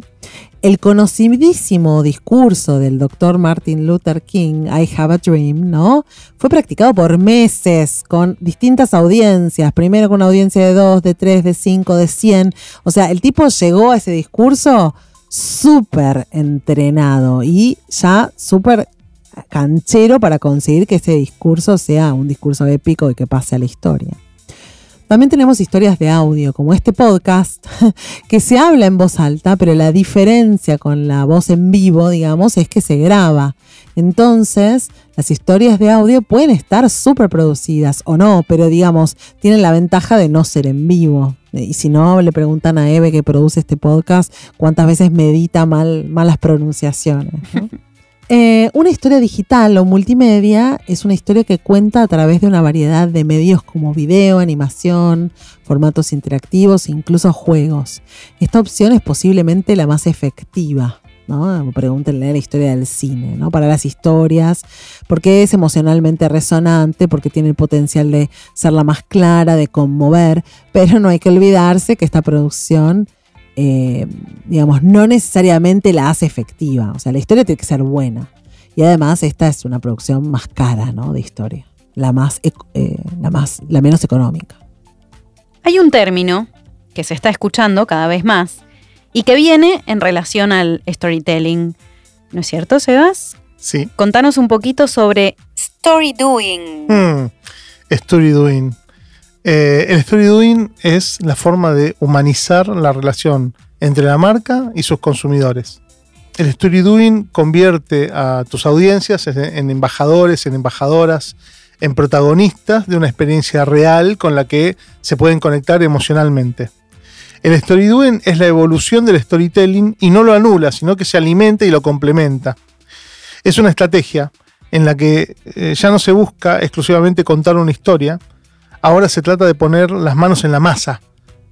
el conocidísimo discurso del doctor Martin Luther King, I Have a Dream, ¿no? Fue practicado por meses con distintas audiencias, primero con una audiencia de 2, de 3, de 5, de 100. O sea, el tipo llegó a ese discurso súper entrenado y ya súper canchero para conseguir que ese discurso sea un discurso épico y que pase a la historia. También tenemos historias de audio, como este podcast, que se habla en voz alta, pero la diferencia con la voz en vivo, digamos, es que se graba. Entonces, las historias de audio pueden estar súper producidas o no, pero digamos, tienen la ventaja de no ser en vivo. Y si no, le preguntan a Eve que produce este podcast cuántas veces medita mal, malas pronunciaciones. Eh, una historia digital o multimedia es una historia que cuenta a través de una variedad de medios como video, animación, formatos interactivos e incluso juegos. Esta opción es posiblemente la más efectiva. ¿no? Pregúntenle la historia del cine, ¿no? Para las historias, porque es emocionalmente resonante, porque tiene el potencial de ser la más clara, de conmover, pero no hay que olvidarse que esta producción eh, digamos, no necesariamente la hace efectiva. O sea, la historia tiene que ser buena. Y además esta es una producción más cara, ¿no? De historia. La más, eh, la más, la menos económica. Hay un término que se está escuchando cada vez más y que viene en relación al storytelling. ¿No es cierto, Sebas? Sí. Contanos un poquito sobre story doing. Hmm, story doing. Eh, el story doing es la forma de humanizar la relación entre la marca y sus consumidores. El story doing convierte a tus audiencias en embajadores, en embajadoras, en protagonistas de una experiencia real con la que se pueden conectar emocionalmente. El story doing es la evolución del storytelling y no lo anula, sino que se alimenta y lo complementa. Es una estrategia en la que eh, ya no se busca exclusivamente contar una historia, ahora se trata de poner las manos en la masa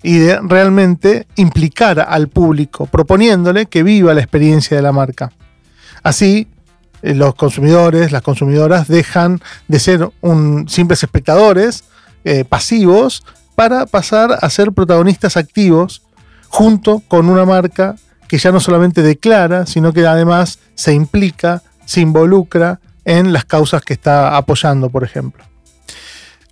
y de realmente implicar al público, proponiéndole que viva la experiencia de la marca. Así, eh, los consumidores, las consumidoras dejan de ser un, simples espectadores eh, pasivos para pasar a ser protagonistas activos junto con una marca que ya no solamente declara, sino que además se implica, se involucra en las causas que está apoyando, por ejemplo.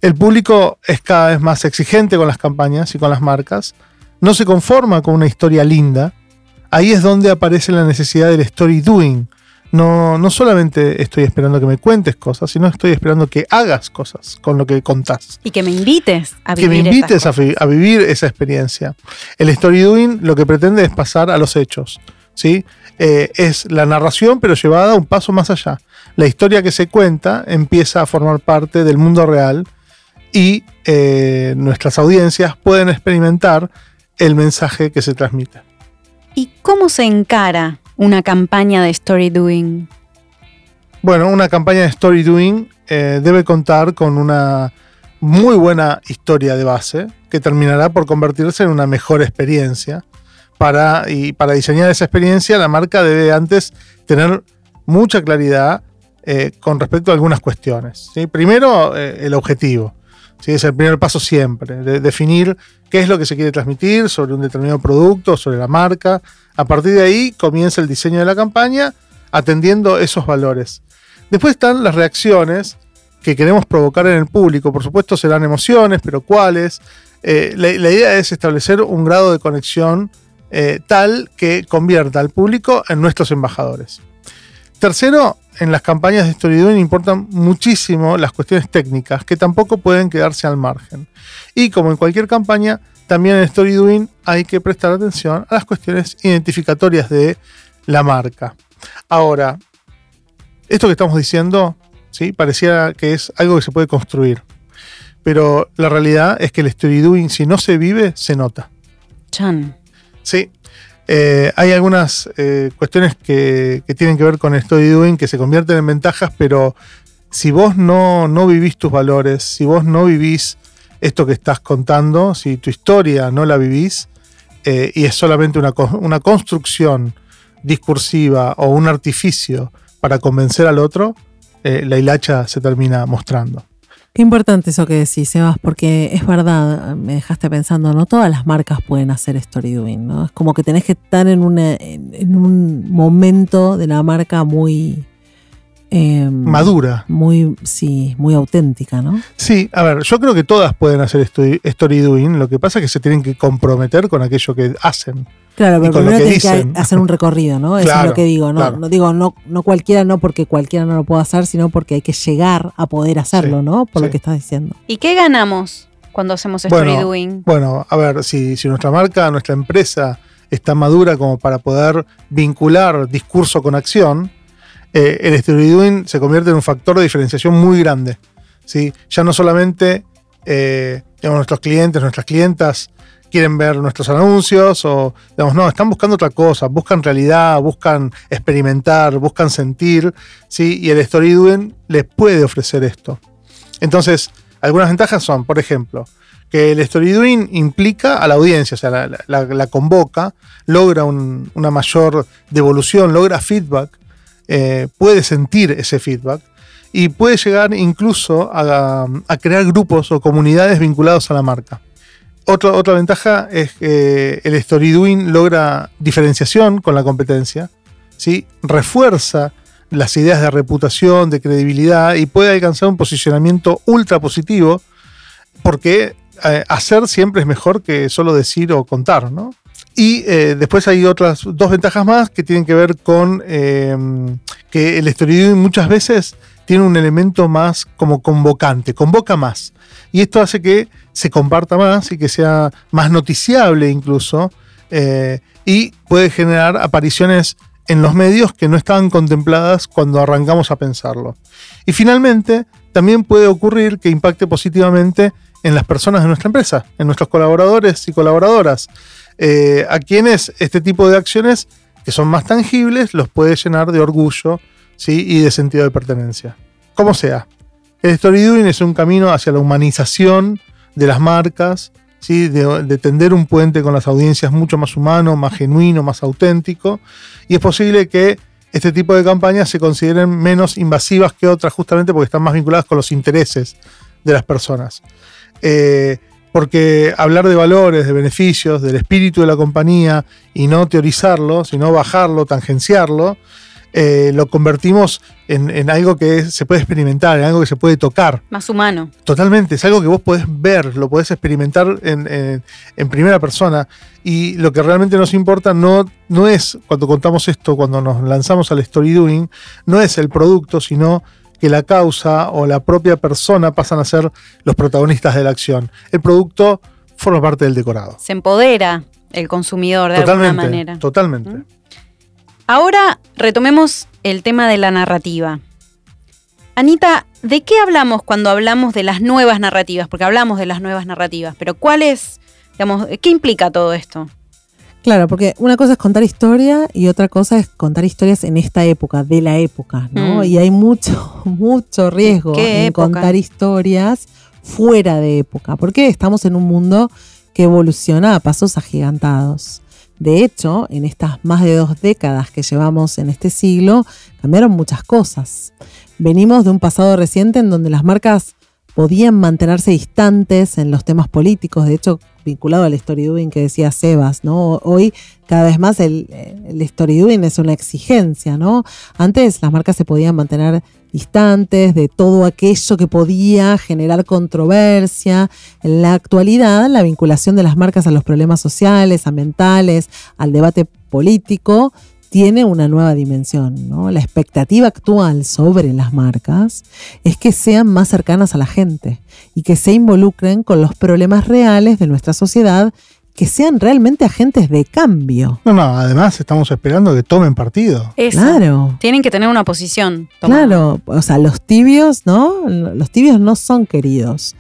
El público es cada vez más exigente con las campañas y con las marcas. No se conforma con una historia linda. Ahí es donde aparece la necesidad del story doing. No, no solamente estoy esperando que me cuentes cosas, sino estoy esperando que hagas cosas con lo que contás. Y que me invites a vivir. Que me invites a, a vivir esa experiencia. El story doing lo que pretende es pasar a los hechos. ¿sí? Eh, es la narración, pero llevada un paso más allá. La historia que se cuenta empieza a formar parte del mundo real y eh, nuestras audiencias pueden experimentar el mensaje que se transmite. ¿Y cómo se encara una campaña de story doing? Bueno, una campaña de story doing eh, debe contar con una muy buena historia de base que terminará por convertirse en una mejor experiencia. Para, y para diseñar esa experiencia, la marca debe antes tener mucha claridad eh, con respecto a algunas cuestiones. Primero, eh, el objetivo. ¿Sí? Es el primer paso siempre, de definir qué es lo que se quiere transmitir sobre un determinado producto, sobre la marca. A partir de ahí comienza el diseño de la campaña atendiendo esos valores. Después están las reacciones que queremos provocar en el público. Por supuesto serán emociones, pero cuáles. Eh, la, idea es establecer un grado de conexión eh, tal que convierta al público en nuestros embajadores. Tercero, en las campañas de Storydoing importan muchísimo las cuestiones técnicas que tampoco pueden quedarse al margen. Y como en cualquier campaña, también en Storydoing hay que prestar atención a las cuestiones identificatorias de la marca. Ahora, esto que estamos diciendo, ¿sí? parecía que es algo que se puede construir. Pero la realidad es que el story doing, si no se vive, se nota. Chan. Sí. Eh, hay algunas eh, cuestiones que, tienen que ver con story doing que se convierten en ventajas, pero si vos no, no vivís tus valores, si vos no vivís esto que estás contando, si tu historia no la vivís eh, y es solamente una, una construcción discursiva o un artificio para convencer al otro, la hilacha se termina mostrando. Qué importante eso que decís, Sebas, porque es verdad, me dejaste pensando, no todas las marcas pueden hacer story doing, ¿no? Es como que tenés que estar en, en, un momento de la marca muy... Em, Madura. Muy, sí, muy auténtica, ¿no? Sí, a ver, yo creo que todas pueden hacer story, story doing, lo que pasa es que se tienen que comprometer con aquello que hacen. Claro, pero primero tiene que hacer un recorrido, ¿no? Eso es lo que digo. No, no digo, no, no cualquiera, no porque cualquiera no lo pueda hacer, sino porque hay que llegar a poder hacerlo, ¿no? Por lo que estás diciendo. ¿Y qué ganamos cuando hacemos story doing? Bueno, a ver, si, si nuestra marca, nuestra empresa está madura como para poder vincular discurso con acción, eh, el story doing se convierte en un factor de diferenciación muy grande. ¿sí? Ya no solamente eh, nuestros clientes, nuestras clientas quieren ver nuestros anuncios o, digamos, no, están buscando otra cosa, buscan realidad, buscan experimentar, buscan sentir, ¿sí? Y el story doing les puede ofrecer esto. Entonces, algunas ventajas son, por ejemplo, que el story doing implica a la audiencia, o sea, la, convoca, logra una mayor devolución, logra feedback, eh, puede sentir ese feedback y puede llegar incluso a crear grupos o comunidades vinculados a la marca. Otra, ventaja es que el story doing logra diferenciación con la competencia, ¿sí? refuerza las ideas de reputación, de credibilidad y puede alcanzar un posicionamiento ultra positivo porque eh, hacer siempre es mejor que solo decir o contar, ¿no? Y eh, después hay otras dos ventajas más que tienen que ver con eh, que el story doing muchas veces tiene un elemento más como convocante, convoca más. Y esto hace que se comparta más y que sea más noticiable incluso. Eh, y puede generar apariciones en los medios que no estaban contempladas cuando arrancamos a pensarlo. Y finalmente, también puede ocurrir que impacte positivamente en las personas de nuestra empresa, en nuestros colaboradores y colaboradoras, eh, a quienes este tipo de acciones, que son más tangibles, los puede llenar de orgullo ¿sí? y de sentido de pertenencia. Como sea, el story doing es un camino hacia la humanización de las marcas, ¿sí? de, tender un puente con las audiencias mucho más humano, más genuino, más auténtico. Y es posible que este tipo de campañas se consideren menos invasivas que otras justamente porque están más vinculadas con los intereses de las personas. Eh, porque hablar de valores, de beneficios, del espíritu de la compañía y no teorizarlo, sino bajarlo, tangenciarlo, eh, lo convertimos en, algo que se puede experimentar, en algo que se puede tocar. Más humano. Totalmente, es algo que vos podés ver, lo podés experimentar en, primera persona. Y lo que realmente nos importa no, no es, cuando contamos esto, cuando nos lanzamos al story doing, no es el producto, sino que la causa o la propia persona pasan a ser los protagonistas de la acción. El producto forma parte del decorado. Se empodera el consumidor de alguna manera. Totalmente. Ahora retomemos el tema de la narrativa. Anita, ¿de qué hablamos cuando hablamos de las nuevas narrativas? Porque hablamos de las nuevas narrativas, pero ¿cuál es, digamos, qué implica todo esto? Claro, porque una cosa es contar historia y otra cosa es contar historias en esta época, de la época, ¿no? Mm. Y hay mucho, mucho riesgo ¿Qué en época? contar historias fuera de época, porque estamos en un mundo que evoluciona a pasos agigantados. De hecho, en estas más de dos décadas que llevamos en este siglo, cambiaron muchas cosas. Venimos de un pasado reciente en donde las marcas podían mantenerse distantes en los temas políticos, de hecho, vinculado al storydoing que decía Sebas, ¿no? Hoy cada vez más el, el storydoing es una exigencia, ¿no? Antes las marcas se podían mantener distantes de todo aquello que podía generar controversia. En la actualidad, la vinculación de las marcas a los problemas sociales, ambientales, al debate político, tiene una nueva dimensión. ¿no? La expectativa actual sobre las marcas es que sean más cercanas a la gente y que se involucren con los problemas reales de nuestra sociedad, que sean realmente agentes de cambio. No, no, además estamos esperando que tomen partido. Eso. Claro. Tienen que tener una posición. tomada. Claro, o sea, los tibios, ¿no? Los tibios no son queridos.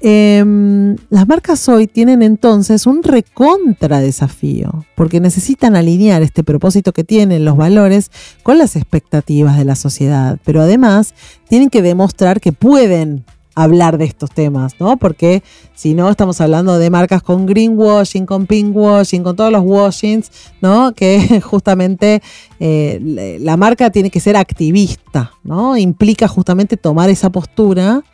Em, las marcas hoy tienen entonces un recontra desafío, porque necesitan alinear este propósito que tienen, los valores, con las expectativas de la sociedad, pero además tienen que demostrar que pueden hablar de estos temas, ¿no? Porque si no, estamos hablando de marcas con greenwashing, con pinkwashing, con todos los washings, ¿no? Que justamente eh, la marca tiene que ser activista, ¿no? Implica justamente tomar esa postura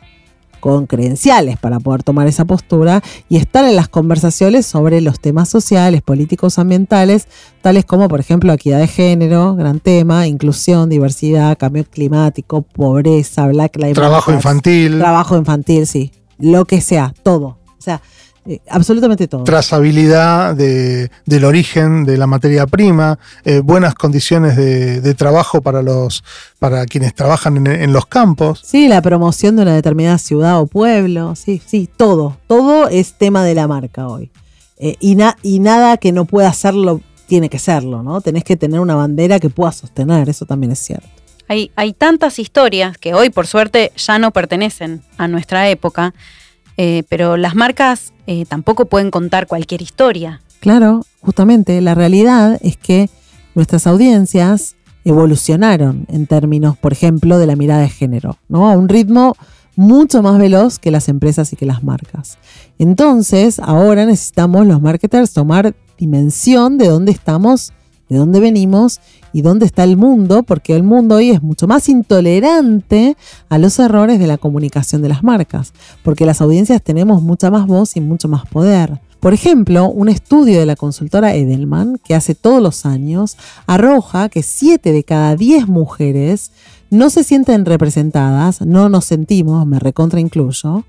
con credenciales para poder tomar esa postura y estar en las conversaciones sobre los temas sociales, políticos, ambientales, tales como, por ejemplo, equidad de género, gran tema, inclusión, diversidad, cambio climático, pobreza, Black Lives Trabajo infantil, Trabajo infantil, sí. Lo que sea, todo. O sea, eh, absolutamente todo. trazabilidad de- del origen de la materia prima, eh, buenas condiciones de, de trabajo para los para quienes trabajan en, en los campos. Sí, la promoción de una determinada ciudad o pueblo, sí, sí, todo. Todo es tema de la marca hoy. Eh, y, na- y nada que no pueda hacerlo tiene que serlo, ¿no? Tenés que tener una bandera que pueda sostener, eso también es cierto. Hay, hay tantas historias que hoy, por suerte, ya no pertenecen a nuestra época, eh, pero las marcas eh, tampoco pueden contar cualquier historia. Claro, justamente la realidad es que nuestras audiencias evolucionaron en términos, por ejemplo, de la mirada de género, ¿no? A un ritmo mucho más veloz que las empresas y que las marcas. Entonces, ahora necesitamos los marketers tomar dimensión de dónde estamos, de dónde venimos y dónde está el mundo, porque el mundo hoy es mucho más intolerante a los errores de la comunicación de las marcas, porque las audiencias tenemos mucha más voz y mucho más poder. Por ejemplo, un estudio de la consultora Edelman, que hace todos los años, arroja que 7 de cada 10 mujeres no se sienten representadas, no nos sentimos, me recontra incluyo,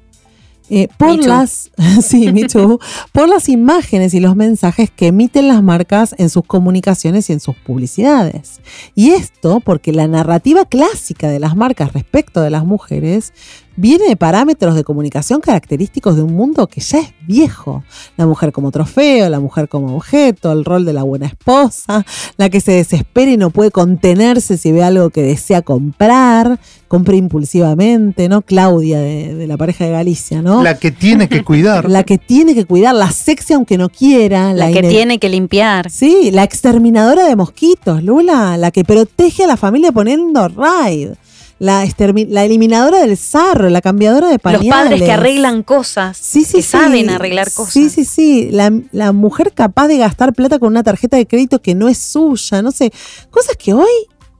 eh, por Me las sí, me too, por las imágenes y los mensajes que emiten las marcas en sus comunicaciones y en sus publicidades. Y esto porque la narrativa clásica de las marcas respecto de las mujeres viene de parámetros de comunicación característicos de un mundo que ya es viejo. La mujer como trofeo, la mujer como objeto, el rol de la buena esposa, la que se desespera y no puede contenerse si ve algo que desea comprar, compra impulsivamente, ¿no? Claudia de, de la pareja de Galicia, ¿no? La que tiene que cuidar. La que tiene que cuidar, la sexy aunque no quiera, La, la, que tiene que limpiar. Sí, la exterminadora de mosquitos, Lula, la que protege a la familia poniendo raid. La, eliminadora del sarro, la cambiadora de pañales. Los padres que arreglan cosas, Sí, sí, que sí. saben arreglar cosas. Sí, sí, sí. La, la mujer capaz de gastar plata con una tarjeta de crédito que no es suya, no sé. Cosas que hoy,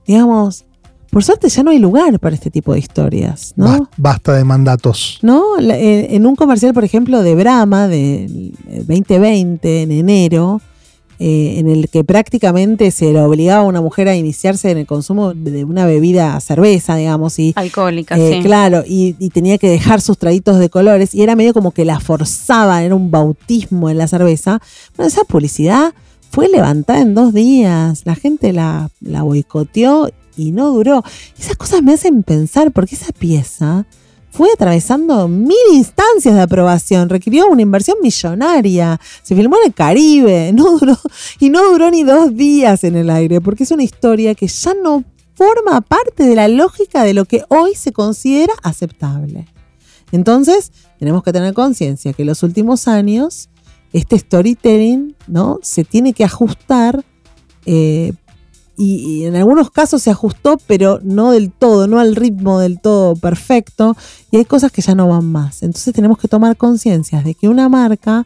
digamos, por suerte ya no hay lugar para este tipo de historias, ¿no? Bas- Basta de mandatos. ¿no? La- En, un comercial, por ejemplo, de Brahma del 2020, en enero, eh, en el que prácticamente se le obligaba a una mujer a iniciarse en el consumo de una bebida cerveza, digamos, y Alcohólica, eh, sí. claro, y, y tenía que dejar sus traguitos de colores, y era medio como que la forzaba, era un bautismo en la cerveza. Bueno, esa publicidad fue levantada en dos días, la gente la, la boicoteó y no duró. Esas cosas me hacen pensar, porque esa pieza fue atravesando mil instancias de aprobación, requirió una inversión millonaria, se filmó en el Caribe, y no duró ni dos días en el aire, porque es una historia que ya no forma parte de la lógica de lo que hoy se considera aceptable. Entonces, tenemos que tener conciencia que en los últimos años este storytelling ¿no? se tiene que ajustar eh, y, en algunos casos se ajustó, pero no del todo, no al ritmo del todo perfecto, y hay cosas que ya no van más. Entonces tenemos que tomar conciencia de que una marca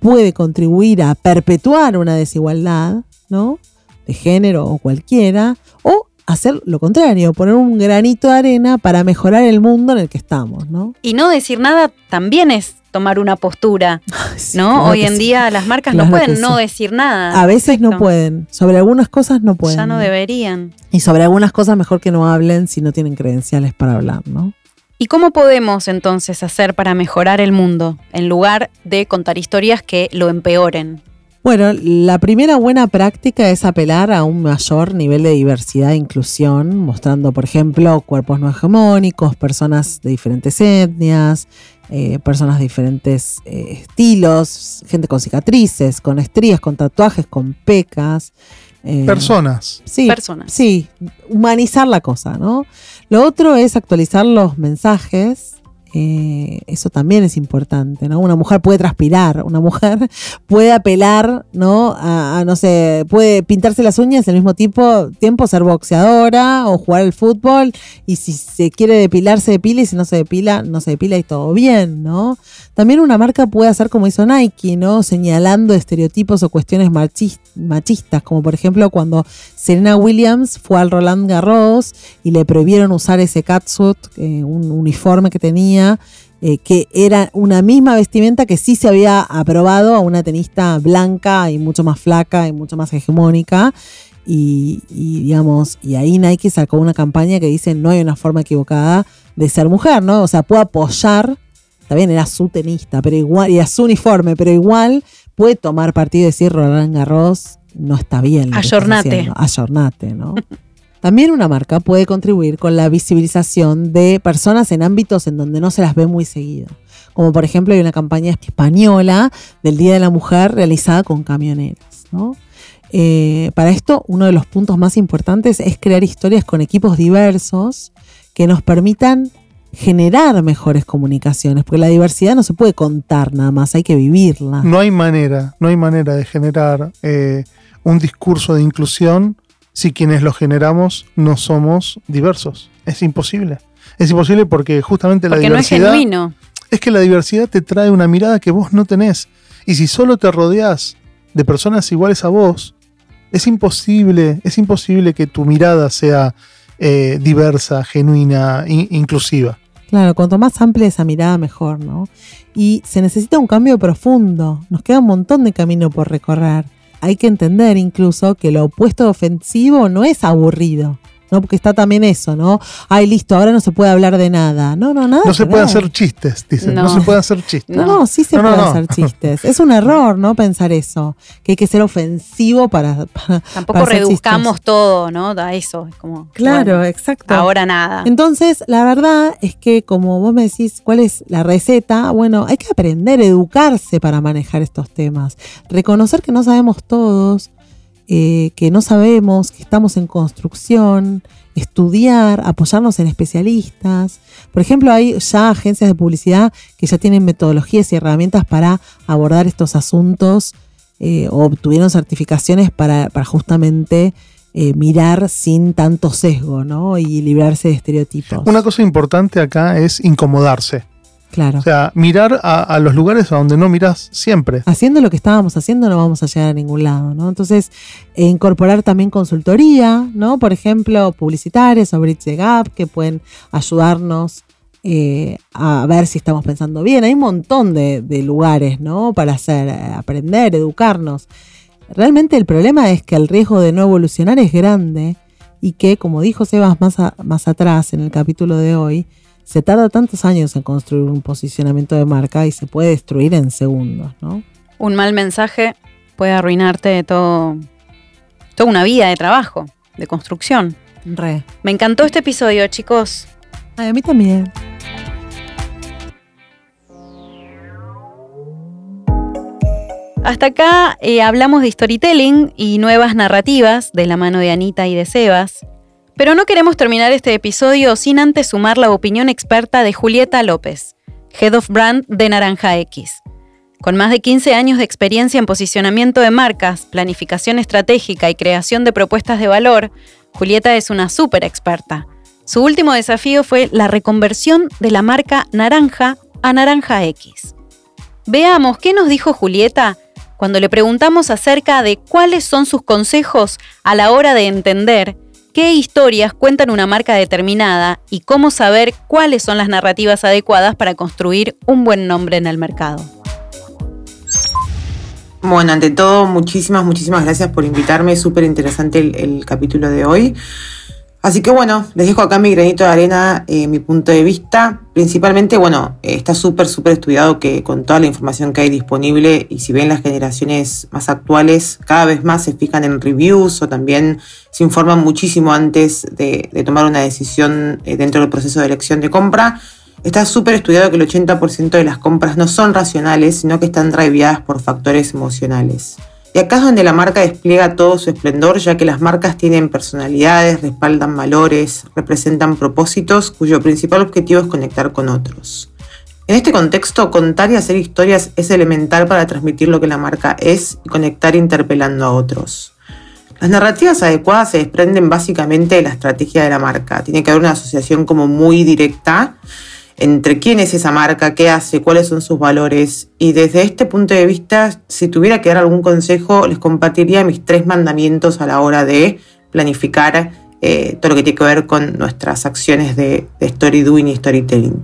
puede contribuir a perpetuar una desigualdad, ¿no? De género o cualquiera, o hacer lo contrario, poner un granito de arena para mejorar el mundo en el que estamos, ¿no? Y no decir nada también es tomar una postura, ¿no? Hoy en día las marcas no pueden no decir nada. A veces no pueden, sobre algunas cosas no pueden. Ya no deberían. Y sobre algunas cosas mejor que no hablen si no tienen credenciales para hablar, ¿no? ¿Y cómo podemos entonces hacer para mejorar el mundo en lugar de contar historias que lo empeoren? Bueno, la primera buena práctica es apelar a un mayor nivel de diversidad e inclusión, mostrando, por ejemplo, cuerpos no hegemónicos, personas de diferentes etnias, eh, personas de diferentes eh, estilos, gente con cicatrices, con estrías, con tatuajes, con pecas. Eh, personas. Sí, personas. Sí, humanizar la cosa, ¿no? Lo otro es actualizar los mensajes eh, eso también es importante, ¿no? Una mujer puede transpirar, una mujer puede apelar, ¿no? A, no sé, puede pintarse las uñas al mismo tipo, tiempo ser boxeadora o jugar al fútbol y si se quiere depilar se depila y si no se depila, no se depila y todo bien, ¿no? También una marca puede hacer como hizo Nike, ¿no? Señalando estereotipos o cuestiones machistas, como por ejemplo cuando Serena Williams fue al Roland Garros y le prohibieron usar ese catsuit, eh, un uniforme que tenía, eh, que era una misma vestimenta que sí se había aprobado a una tenista blanca y mucho más flaca y mucho más hegemónica. Y, y, digamos, y ahí Nike sacó una campaña que dice no hay una forma equivocada de ser mujer, ¿no? O sea, puede apoyar bien, era su tenista, pero igual, y era su uniforme, pero igual puede tomar partido y decir Roland Garros no está bien. Ayornate. Ayornate, ¿no? También una marca puede contribuir con la visibilización de personas en ámbitos en donde no se las ve muy seguido. Como por ejemplo hay una campaña española del Día de la Mujer realizada con camioneras. ¿no? Eh, para esto, uno de los puntos más importantes es crear historias con equipos diversos que nos permitan generar mejores comunicaciones, porque la diversidad no se puede contar nada más, hay que vivirla. No hay manera, no hay manera de generar eh, un discurso de inclusión si quienes lo generamos no somos diversos. Es imposible. Es imposible porque justamente la diversidad. No es genuino. Es que la diversidad te trae una mirada que vos no tenés. Y si solo te rodeas de personas iguales a vos, es imposible, es imposible que tu mirada sea eh, diversa, genuina, inclusiva. Claro, cuanto más amplia esa mirada, mejor, ¿no? Y se necesita un cambio profundo. Nos queda un montón de camino por recorrer. Hay que entender incluso que lo opuesto ofensivo no es aburrido. ¿No? Porque está también eso, ¿no? Ay, listo, ahora no se puede hablar de nada. No, no, nada. No se puede hacer chistes, dicen. No. se puede hacer chistes. No, no sí se puede hacer chistes. Es un error, ¿no? Pensar eso. Que hay que ser ofensivo para. Tampoco reduzcamos todo, ¿no? A eso. Es como. Claro, exacto. Ahora nada. Entonces, la verdad es que, como vos me decís, ¿cuál es la receta? Bueno, hay que aprender, educarse para manejar estos temas. Reconocer que no sabemos todos eh, que no sabemos, que estamos en construcción, estudiar, apoyarnos en especialistas. Por ejemplo, hay ya agencias de publicidad que ya tienen metodologías y herramientas para abordar estos asuntos eh, o obtuvieron certificaciones para, justamente eh, mirar sin tanto sesgo ¿no? y librarse de estereotipos. Una cosa importante acá es incomodarse. Claro. O sea, mirar a, los lugares a donde no miras siempre. Haciendo lo que estábamos haciendo no vamos a llegar a ningún lado, ¿no? Entonces, eh, incorporar también consultoría, ¿no? Por ejemplo, publicitarias o Bridge the Gap que pueden ayudarnos eh, a ver si estamos pensando bien. Hay un montón de, lugares, ¿no? Para hacer, eh, aprender, educarnos. Realmente el problema es que el riesgo de no evolucionar es grande y que, como dijo Sebas más, más atrás en el capítulo de hoy, se tarda tantos años en construir un posicionamiento de marca y se puede destruir en segundos, ¿no? Un mal mensaje puede arruinarte todo, toda una vida de trabajo, de construcción. Me encantó este episodio, chicos. A mí también. Hasta acá eh, hablamos de storytelling y nuevas narrativas de la mano de Anita y de Sebas. Pero no queremos terminar este episodio sin antes sumar la opinión experta de Julieta López, Head of Brand de Naranja X. Con más de 15 años de experiencia en posicionamiento de marcas, planificación estratégica y creación de propuestas de valor, Julieta es una súper experta. Su último desafío fue la reconversión de la marca Naranja a Naranja X. Veamos qué nos dijo Julieta cuando le preguntamos acerca de cuáles son sus consejos a la hora de entender qué historias cuentan una marca determinada y cómo saber cuáles son las narrativas adecuadas para construir un buen nombre en el mercado. Bueno, ante todo, muchísimas, muchísimas gracias por invitarme. Súper interesante el, capítulo de hoy. Así que bueno, les dejo acá mi granito de arena, eh, mi punto de vista. Principalmente, bueno, eh, está súper, súper estudiado que con toda la información que hay disponible y si ven las generaciones más actuales, cada vez más se fijan en reviews o también se informan muchísimo antes de, tomar una decisión eh, dentro del proceso de elección de compra. Está súper estudiado que el 80% de las compras no son racionales, sino que están driveadas por factores emocionales. Y acá es donde la marca despliega todo su esplendor, ya que las marcas tienen personalidades, respaldan valores, representan propósitos cuyo principal objetivo es conectar con otros. En este contexto, contar y hacer historias es elemental para transmitir lo que la marca es y conectar interpelando a otros. Las narrativas adecuadas se desprenden básicamente de la estrategia de la marca. Tiene que haber una asociación como muy directa entre quién es esa marca, qué hace, cuáles son sus valores. Y desde este punto de vista, si tuviera que dar algún consejo, les compartiría mis tres mandamientos a la hora de planificar eh, todo lo que tiene que ver con nuestras acciones de, story doing y storytelling.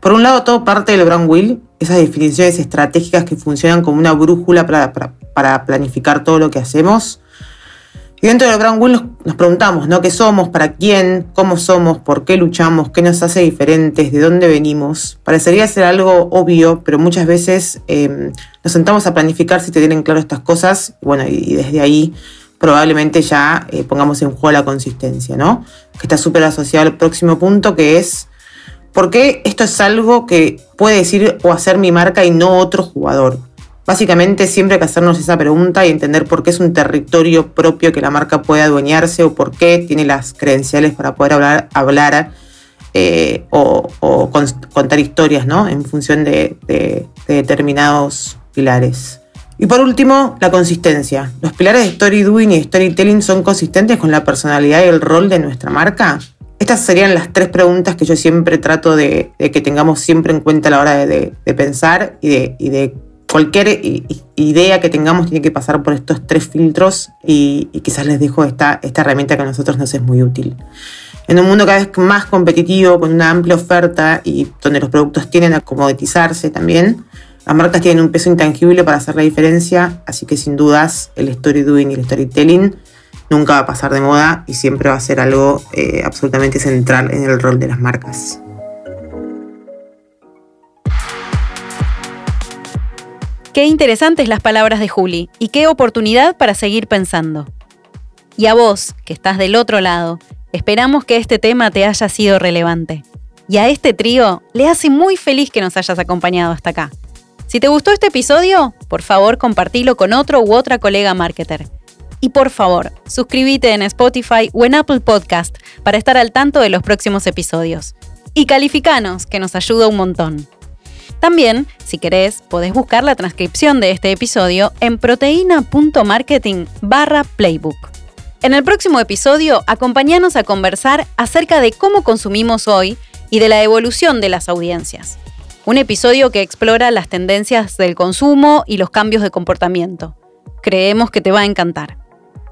Por un lado, todo parte del brand wheel, esas definiciones estratégicas que funcionan como una brújula para planificar todo lo que hacemos. Y dentro del Brand Wheel nos, preguntamos, ¿no? ¿Qué somos? ¿Para quién? ¿Cómo somos? ¿Por qué luchamos? ¿Qué nos hace diferentes? ¿De dónde venimos? Parecería ser algo obvio, pero muchas veces em, nos sentamos a planificar si te tienen claro estas cosas. Bueno, y, desde ahí probablemente ya eh, pongamos en juego la consistencia, ¿no? Que está súper asociado al próximo punto, que es ¿por qué esto es algo que puede decir o hacer mi marca y no otro jugador? Básicamente siempre hay que hacernos esa pregunta y entender por qué es un territorio propio que la marca puede adueñarse o por qué tiene las credenciales para poder hablar, hablar eh, o, contar historias ¿no? en función de, de determinados pilares. Y por último, la consistencia. ¿Los pilares de story doing y storytelling son consistentes con la personalidad y el rol de nuestra marca? Estas serían las tres preguntas que yo siempre trato de, que tengamos siempre en cuenta a la hora de, pensar y de cualquier idea que tengamos tiene que pasar por estos tres filtros y, quizás les dejo esta, herramienta que a nosotros nos es muy útil. En un mundo cada vez más competitivo, con una amplia oferta y donde los productos tienden a comoditizarse también, las marcas tienen un peso intangible para hacer la diferencia, así que sin dudas el y el storytelling nunca va a pasar de moda y siempre va a ser algo eh, absolutamente central en el rol de las marcas. Qué interesantes las palabras de Juli y qué oportunidad para seguir pensando. Y a vos, que estás del otro lado, esperamos que este tema te haya sido relevante. Y a este trío le hace muy feliz que nos hayas acompañado hasta acá. Si te gustó este episodio, por favor compartilo con otro u otra colega marketer. Y por favor, suscríbete en Spotify o en Apple Podcast para estar al tanto de los próximos episodios. Y calificanos, que nos ayuda un montón. También, si querés, podés buscar la transcripción de este episodio en proteína.marketing barra playbook. En el próximo episodio, acompáñanos a conversar acerca de cómo consumimos hoy y de la evolución de las audiencias. Un episodio que explora las tendencias del consumo y los cambios de comportamiento. Creemos que te va a encantar.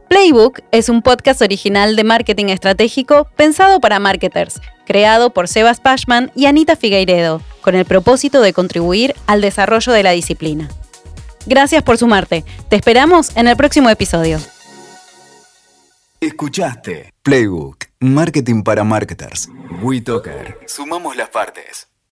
Playbook es un podcast original de marketing estratégico pensado para marketers, creado por Sebas Pashman y Anita Figueiredo con el propósito de contribuir al desarrollo de la disciplina. Gracias por sumarte. Te esperamos en el próximo episodio. Escuchaste Playbook, Marketing para Marketers. WeToker. Sumamos las partes.